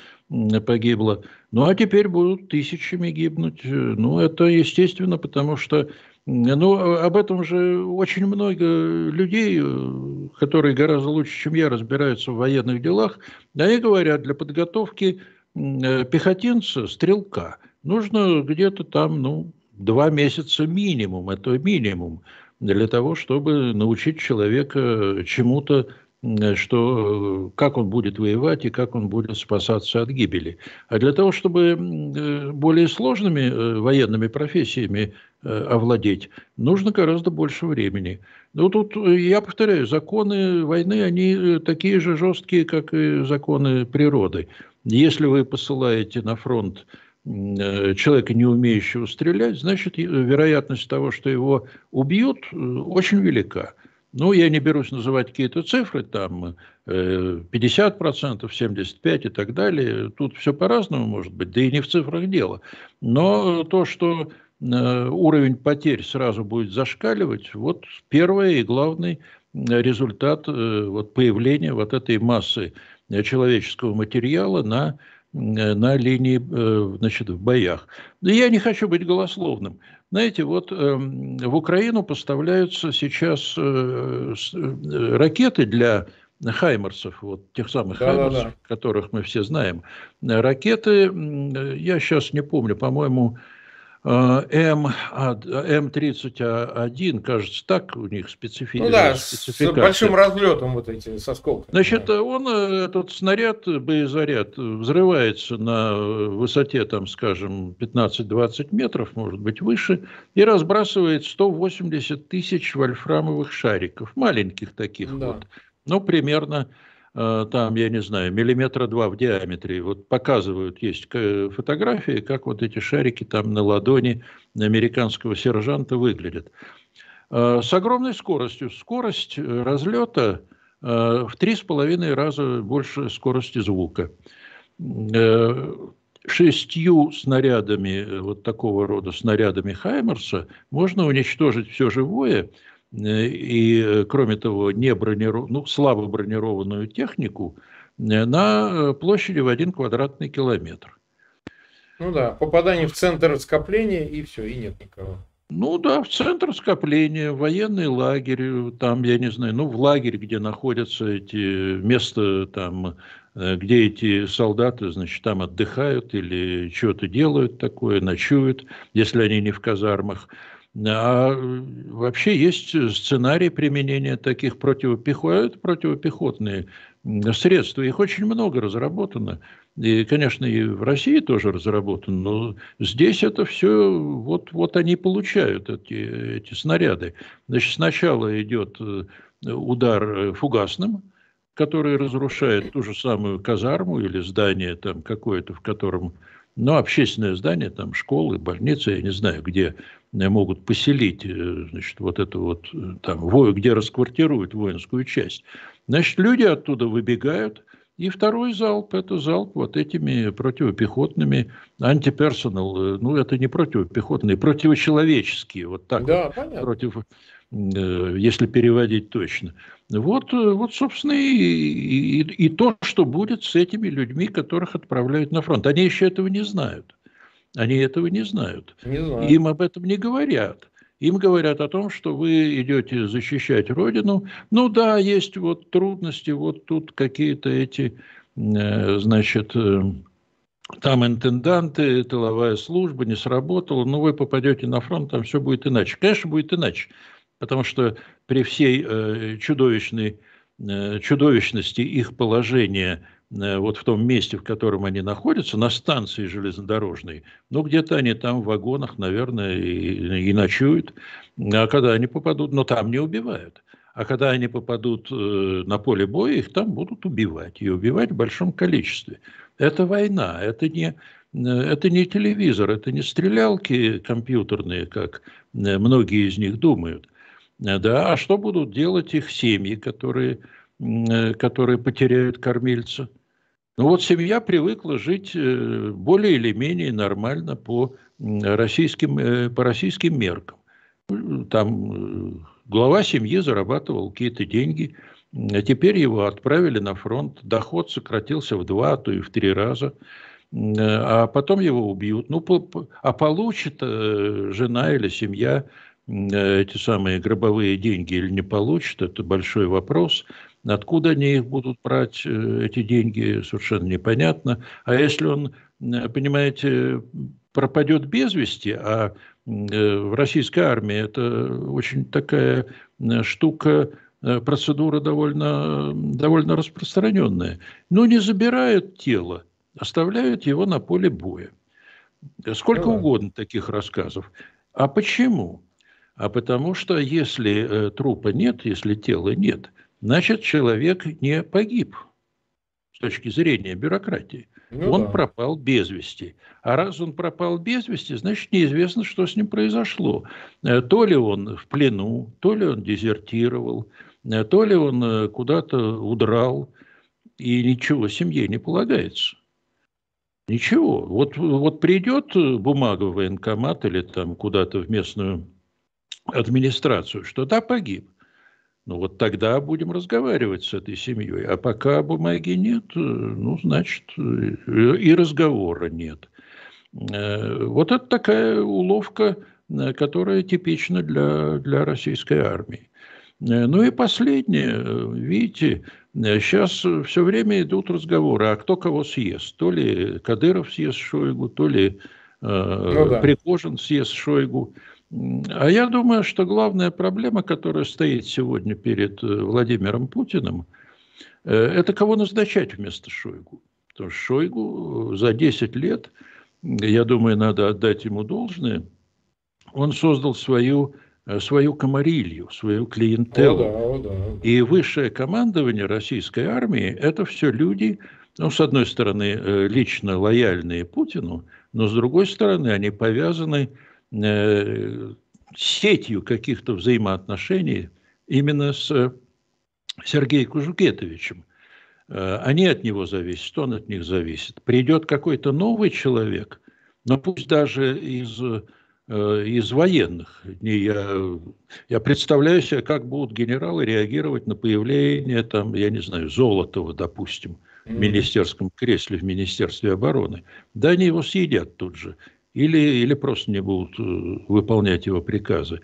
погибло, ну а теперь будут тысячами гибнуть. Ну это естественно, потому что ну, об этом же очень много людей, э, которые гораздо лучше, чем я, разбираются в военных делах. Они говорят, для подготовки э, пехотинца, стрелка, нужно где-то там, ну, два месяца минимум, это минимум, для того, чтобы научить человека чему-то Э, что э, как он будет воевать и как он будет спасаться от гибели. А для того, чтобы э, более сложными военными профессиями овладеть, нужно гораздо больше времени. Ну, тут, я повторяю, законы войны, они такие же жесткие, как и законы природы. Если вы посылаете на фронт человека, не умеющего стрелять, значит, вероятность того, что его убьют, очень велика. Ну, я не берусь называть какие-то цифры, там 50%, 75% и так далее. Тут все по-разному может быть, да и не в цифрах дело. Но то, что э, уровень потерь сразу будет зашкаливать, вот первый и главный результат э, вот появления вот этой массы человеческого материала на на линии, э, значит, в боях. Но я не хочу быть голословным. Знаете, вот э, в Украину поставляются сейчас э, э, ракеты для Хаймерсов, вот тех самых да, Хаймерсов, да, да. которых мы все знаем. Ракеты, я сейчас не помню, по-моему, М, М31, кажется, так у них специфи... Ну да, с большим разлетом вот эти, со сколками. Значит, он, э, этот снаряд, боезаряд, взрывается на высоте, там, скажем, 15-20 метров, может быть, выше, и разбрасывает 180 тысяч вольфрамовых шариков, маленьких таких да. вот, ну, примерно Э, там, я не знаю, миллиметра два в диаметре. Вот показывают, есть фотографии, как вот эти шарики там на ладони американского сержанта выглядят. Э, с огромной скоростью. Скорость э, разлета в три с половиной раза больше скорости звука. Шестью снарядами, вот такого рода снарядами Хаймерса, можно уничтожить все живое – Э, и, э, кроме того, не брониров... ну, слабо бронированную технику э, на площади в один квадратный километр. Ну да, попадание в центр скопления и все, и нет никого. Ну да, в центр скопления, военный лагерь, там, я не знаю, ну в лагерь, где находятся эти места, там, где эти солдаты, значит, там отдыхают или что-то делают такое, ночуют, если они не в казармах. А вообще есть сценарий применения таких противопехот, противопехотные средства. Их очень много разработано. И, конечно, и в России тоже разработано, но здесь это все, вот, вот они получают эти, эти снаряды. Значит, сначала идет э, удар фугасным, который разрушает ту же самую казарму или здание там какое-то, в котором, ну, общественное здание, там школы, больницы, я не знаю, где Э, могут поселить, э, значит, вот это вот э, там, где расквартируют воинскую часть. Значит, люди оттуда выбегают, и второй залп – это залп вот этими противопехотными антиперсонал. Ну, это не противопехотные, противочеловеческие. Вот так да, вот, понятно. против, если переводить точно. Вот, вот собственно, и, и, и то, что будет с этими людьми, которых отправляют на фронт. Они еще этого не знают. Они этого не знают. Не знаю. Им об этом не говорят. Им говорят о том, что вы идете защищать Родину. Ну да, есть вот трудности, вот тут какие-то эти, э, значит, э, там интенданты, тыловая служба не сработала, но вы попадете на фронт, там все будет иначе. Конечно, будет иначе, потому что при всей э, чудовищной, чудовищности их положения вот в том месте, в котором они находятся, на станции железнодорожной, ну, где-то они там в вагонах, наверное, и, и ночуют. А когда они попадут, но там не убивают. А когда они попадут э, на поле боя, их там будут убивать. И убивать в большом количестве. Это война, это не, это не телевизор, это не стрелялки компьютерные, как многие из них думают. Да, а что будут делать их семьи, которые, которые потеряют кормильца? Ну вот семья привыкла жить более или менее нормально по российским, по российским меркам. Там глава семьи зарабатывал какие-то деньги – а теперь его отправили на фронт, доход сократился в два, а то и в три раза, а потом его убьют. Ну, а получит э, жена или семья эти самые гробовые деньги или не получит, это большой вопрос. Откуда они их будут брать, э, эти деньги, совершенно непонятно. А если он, понимаете, пропадет без вести, а э, в российской армии это очень такая штука Э, процедура довольно, довольно распространенная. Но не забирают тело, оставляют его на поле боя. Сколько да. угодно таких рассказов. А почему? А потому что если э, трупа нет, если тела нет, значит человек не погиб с точки зрения бюрократии. Ну, он да. пропал без вести. А раз он пропал без вести, значит неизвестно, что с ним произошло. Э, то ли он в плену, то ли он дезертировал, Э, то ли он э, куда-то удрал, и ничего семье не полагается. Ничего. Вот, вот придет бумага в военкомат или там куда-то в местную администрацию, что да, погиб. Ну вот тогда будем разговаривать с этой семьей. А пока бумаги нет, э, ну, значит, и разговора нет. Вот это такая уловка, которая типична для, для российской армии. Э, ну и последнее, видите, сейчас все время идут разговоры, а кто кого съест. То ли Кадыров съест Шойгу, то ли э, ну, да. Пригожин съест Шойгу. А я думаю, что главная проблема, которая стоит сегодня перед э, Владимиром Путиным, это кого назначать вместо Шойгу. Потому что Шойгу за 10 лет, я думаю, надо отдать ему должное, он создал свою Э, свою комарилью, свою клиентелу. О, да, о, да. И высшее командование российской армии – это все люди, ну, с одной стороны, э, лично лояльные Путину, но с другой стороны, они повязаны э, сетью каких-то взаимоотношений именно с Сергеем Кужугетовичем. Они от него зависят, он от них зависит. Придет какой-то новый человек, но пусть даже из Э, из военных. Я, я представляю себе, как будут генералы реагировать на появление, там, я не знаю, Золотого, допустим, в министерском кресле в Министерстве обороны. Да они его съедят тут же. Или, или просто не будут э, выполнять его приказы.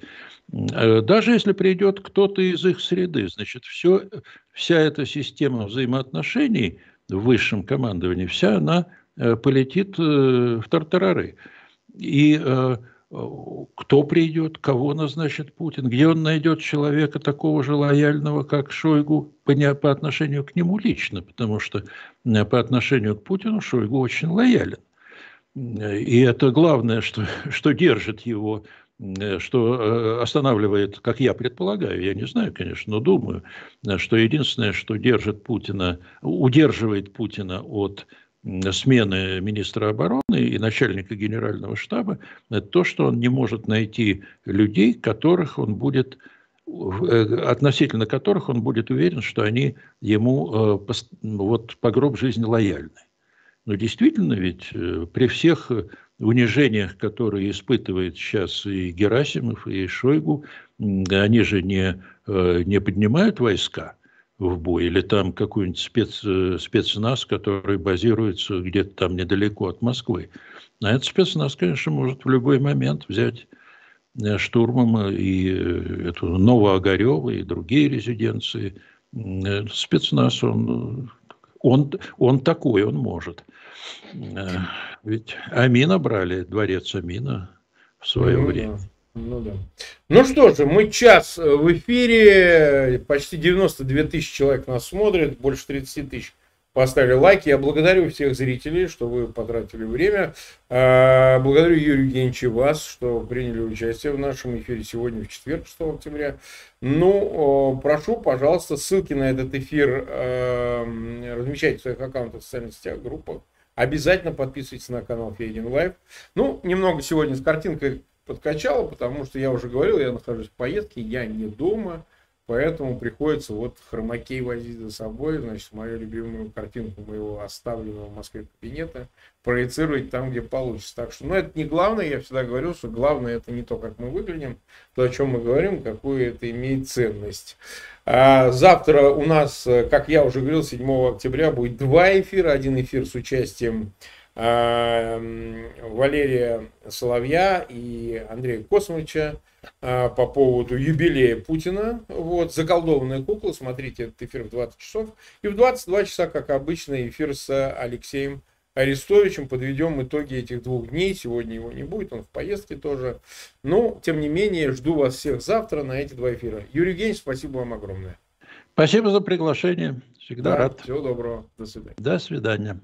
Э, даже если придет кто-то из их среды, значит, все, вся эта система взаимоотношений в высшем командовании, вся она полетит в тартарары. И кто придет, кого назначит Путин, где он найдет человека такого же лояльного, как Шойгу, по, не, по отношению к нему лично, потому что э, по отношению к Путину Шойгу очень лоялен. И это главное, что, что держит его, э, что э, останавливает, как я предполагаю, я не знаю, конечно, но думаю, что единственное, что держит Путина, удерживает Путина от смены министра обороны и начальника генерального штаба, это то, что он не может найти людей, которых он будет э, относительно которых он будет уверен, что они ему вот по гроб жизни лояльны. Но действительно ведь э, при всех унижениях, которые испытывает сейчас и Герасимов, и Шойгу, они же не, не поднимают войска, в бой, или там какой-нибудь спец, э, спецназ, который базируется где-то там недалеко от Москвы. А этот спецназ, конечно, может в любой момент взять э, штурмом и э, эту Новоогарева и другие резиденции. Спецназ, он, он, он такой, он может. Ведь Амина брали, дворец Амина в свое ну, время. Ну да. Ну что же, мы час э, в эфире, почти 92 тысячи человек нас смотрят, больше 30 тысяч поставили лайки. Я благодарю всех зрителей, что вы потратили время. А, благодарю Юрию Евгеньевича вас, что приняли участие в нашем эфире сегодня, в четверг, 6 октября. Ну, прошу, пожалуйста, ссылки на этот эфир размещайте в своих аккаунтах в социальных сетях, группах Обязательно подписывайтесь на канал Фейдин Лайв. Ну, немного сегодня с картинкой подкачало, потому что я уже говорил, я нахожусь в поездке, я не дома. Поэтому приходится вот хромакей возить за собой, значит, мою любимую картинку моего оставленного в Москве кабинета проецировать там, где получится. Так что, ну, это не главное, я всегда говорю, что главное это не то, как мы выглядим, то, о чем мы говорим, какую это имеет ценность. А завтра у нас, как я уже говорил, 7 октября будет два эфира. Один эфир с участием а, Валерия Соловья и Андрея Космовича по поводу юбилея Путина. Вот, заколдованная кукла. Смотрите этот эфир в 20 часов. И в 22 часа, как обычно, эфир с Алексеем Арестовичем. Подведем итоги этих двух дней. Сегодня его не будет, он в поездке тоже. Но, тем не менее, жду вас всех завтра на эти два эфира. Юрий Евгеньевич, спасибо вам огромное. Спасибо за приглашение. Всегда да, рад. Всего доброго. До свидания. До свидания.